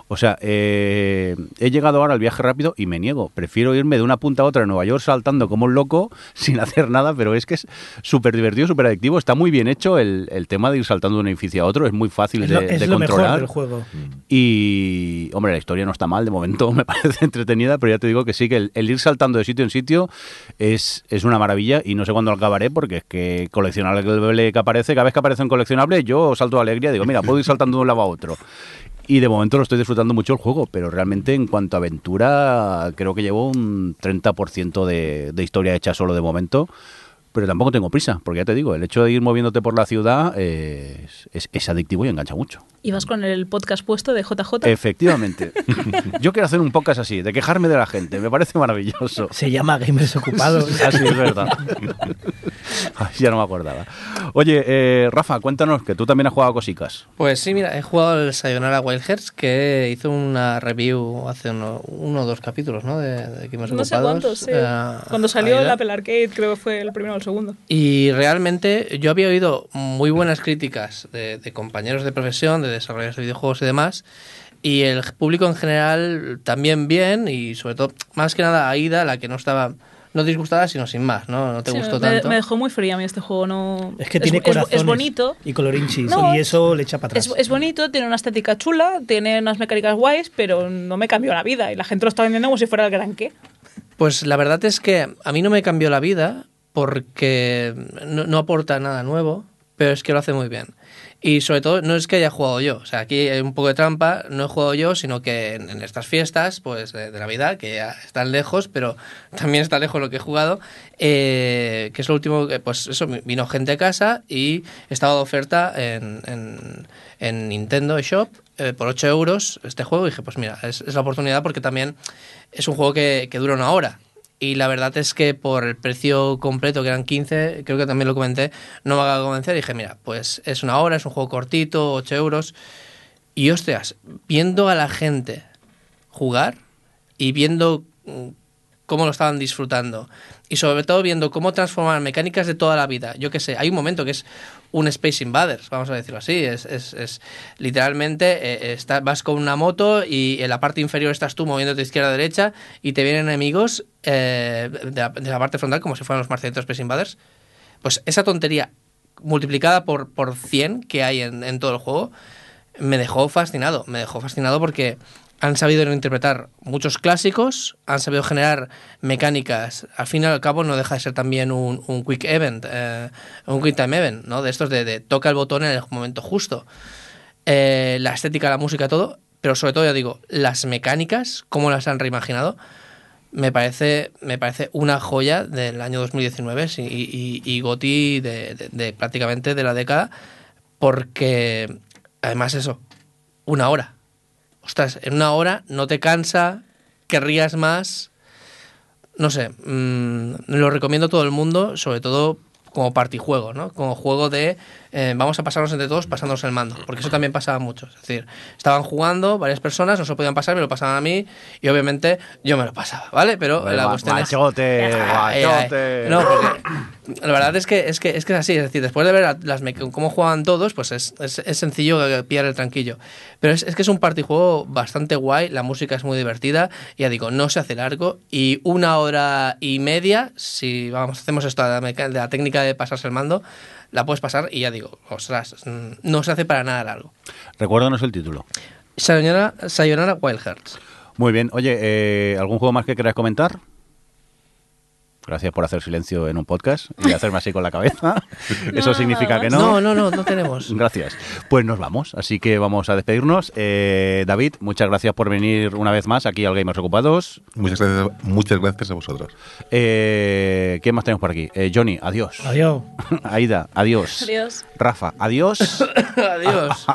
O sea, eh, he llegado ahora al viaje rápido y me niego. Prefiero irme de una punta a otra en Nueva York saltando como un loco sin hacer nada, pero es que es súper divertido, súper adictivo. Está muy bien hecho el, el tema de ir saltando de un edificio a otro. Es muy fácil Es de, lo, es de lo mejor controlar. del juego. Y, hombre, la historia no está mal de momento, me parece entretenida, pero ya te digo que sí, que el, el ir saltando de sitio en sitio es, es una maravilla y no sé cuándo lo acabaré porque es que coleccionable que aparece, cada vez que aparece un coleccionable, yo salto de alegría, digo, mira, puedo ir saltando de un lado a otro. Y de momento lo estoy disfrutando mucho el juego, pero realmente en cuanto a aventura, creo que llevo un 30% de, de historia hecha solo de momento. Pero tampoco tengo prisa, porque ya te digo, el hecho de ir moviéndote por la ciudad eh, es, adictivo y engancha mucho. Ibas con el podcast puesto de JJ. Efectivamente. Yo quiero hacer un podcast así, de quejarme de la gente. Me parece maravilloso. Se llama Gamers Ocupados. Así es verdad. Ay, ya no me acordaba. Oye, eh, Rafa, cuéntanos que tú también has jugado a cosicas. Pues sí, mira, he jugado el Sayonara Wild Hearts, que hizo una review hace uno, uno o dos capítulos, ¿no? De, de Gamers no sé cuántos, sí. Eh, Cuando salió el Apple Arcade, creo que fue el primero o el segundo. Y realmente yo había oído muy buenas críticas de, de compañeros de profesión, de desarrolladores de videojuegos y demás. Y el público en general también bien, y sobre todo, más que nada, Aida, la que no estaba, no disgustada, sino sin más, ¿no? No te Sí, gustó me, tanto. me dejó muy fría a mí este juego. No, Es que tiene corazones es bonito. y colorinchis No, y eso le echa para atrás. Es, es bonito, tiene una estética chula, tiene unas mecánicas guays, pero no me cambió la vida. Y la gente lo está vendiendo como si fuera el gran qué. Pues la verdad es que a mí no me cambió la vida porque no, no aporta nada nuevo, pero es que lo hace muy bien. Y sobre todo, no es que haya jugado yo, o sea, aquí hay un poco de trampa, no he jugado yo, sino que en, en estas fiestas pues de, de Navidad, que ya están lejos, pero también está lejos lo que he jugado, eh, que es lo último, que, pues eso, vino gente a casa y estaba de oferta en, en, en Nintendo Shop eh, por 8 euros este juego. Y dije, pues mira, es, es la oportunidad porque también es un juego que, que dura una hora. Y la verdad es que por el precio completo, que eran 15, creo que también lo comenté, no me haga convencer. Dije, mira, pues es una hora, es un juego cortito, 8 euros. Y hostias, viendo a la gente jugar y viendo mm, cómo lo estaban disfrutando y sobre todo viendo cómo transformar mecánicas de toda la vida. Yo qué sé, hay un momento que es un Space Invaders, vamos a decirlo así. Es, es, es literalmente eh, está- vas con una moto y en la parte inferior estás tú moviéndote izquierda a derecha y te vienen enemigos eh, de, la, parte frontal como si fueran los marcianitos Space Invaders. Pues esa tontería multiplicada por, por 100 que hay en, todo el juego me dejó fascinado. Me dejó fascinado porque han sabido interpretar muchos clásicos, han sabido generar mecánicas. Al fin y al cabo, no deja de ser también un, un quick event, eh, un quick time event, ¿no? De estos de, de toca el botón en el momento justo. Eh, la estética, la música, todo. Pero sobre todo, ya digo, las mecánicas, cómo las han reimaginado, me parece, me parece una joya del año 2019 sí, y, y, y de- de prácticamente de la década, porque además eso, una hora. Ostras, en una hora no te cansa, querrías más. No sé, mm, lo recomiendo a todo el mundo, sobre todo como partijuego, ¿no? Como juego de eh, vamos a pasarnos entre todos pasándonos el mando, porque eso también pasaba mucho. Es decir, estaban jugando varias personas, no se lo podían pasar, me lo pasaban a mí y obviamente yo me lo pasaba, ¿vale? Pero la Gua- cuestión es... guachote, Ay, ay, guachote. No, porque la verdad es que, es que es que es así. Es decir, después de ver las cómo juegan todos, pues es, es, es sencillo pillar el tranquillo. Pero es, es que es un partijuego bastante guay, la música es muy divertida, ya digo, no se hace largo y una hora y media, si vamos, hacemos esto de la, de la técnica de pasarse el mando, la puedes pasar y ya digo, ostras, mm, no se hace para nada largo. Recuérdanos el título. Sayonara, Sayonara Wild Hearts. Muy bien. Oye, eh, ¿algún juego más que queráis comentar? Gracias por hacer silencio en un podcast y hacerme así con la cabeza. Eso No, significa nada que no. No, no, no, no tenemos. Gracias. Pues nos vamos, así que vamos a despedirnos. Eh, David, muchas gracias por venir una vez más aquí al Gamers Ocupados. Muchas gracias, muchas gracias a vosotros. Eh, ¿Quién más tenemos por aquí? Eh, Johnny, adiós. Adiós. Aida, adiós. Adiós. Rafa, adiós. Adiós.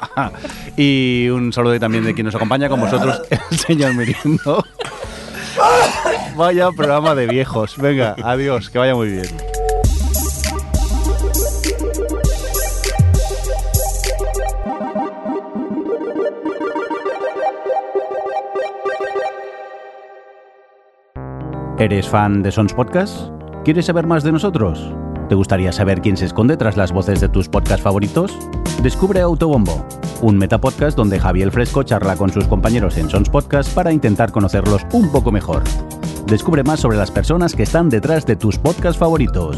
y un saludo también de quien nos acompaña con vosotros, el señor Mirindo. Vaya programa de viejos. Venga, adiós, que vaya muy bien. ¿Eres fan de Sons Podcast? ¿Quieres saber más de nosotros? ¿Te gustaría saber quién se esconde tras las voces de tus podcasts favoritos? Descubre Autobombo, un metapodcast donde Javier Fresco charla con sus compañeros en Sons Podcast para intentar conocerlos un poco mejor. Descubre más sobre las personas que están detrás de tus podcasts favoritos.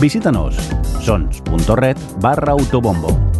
Visítanos sons.red barra autobombo.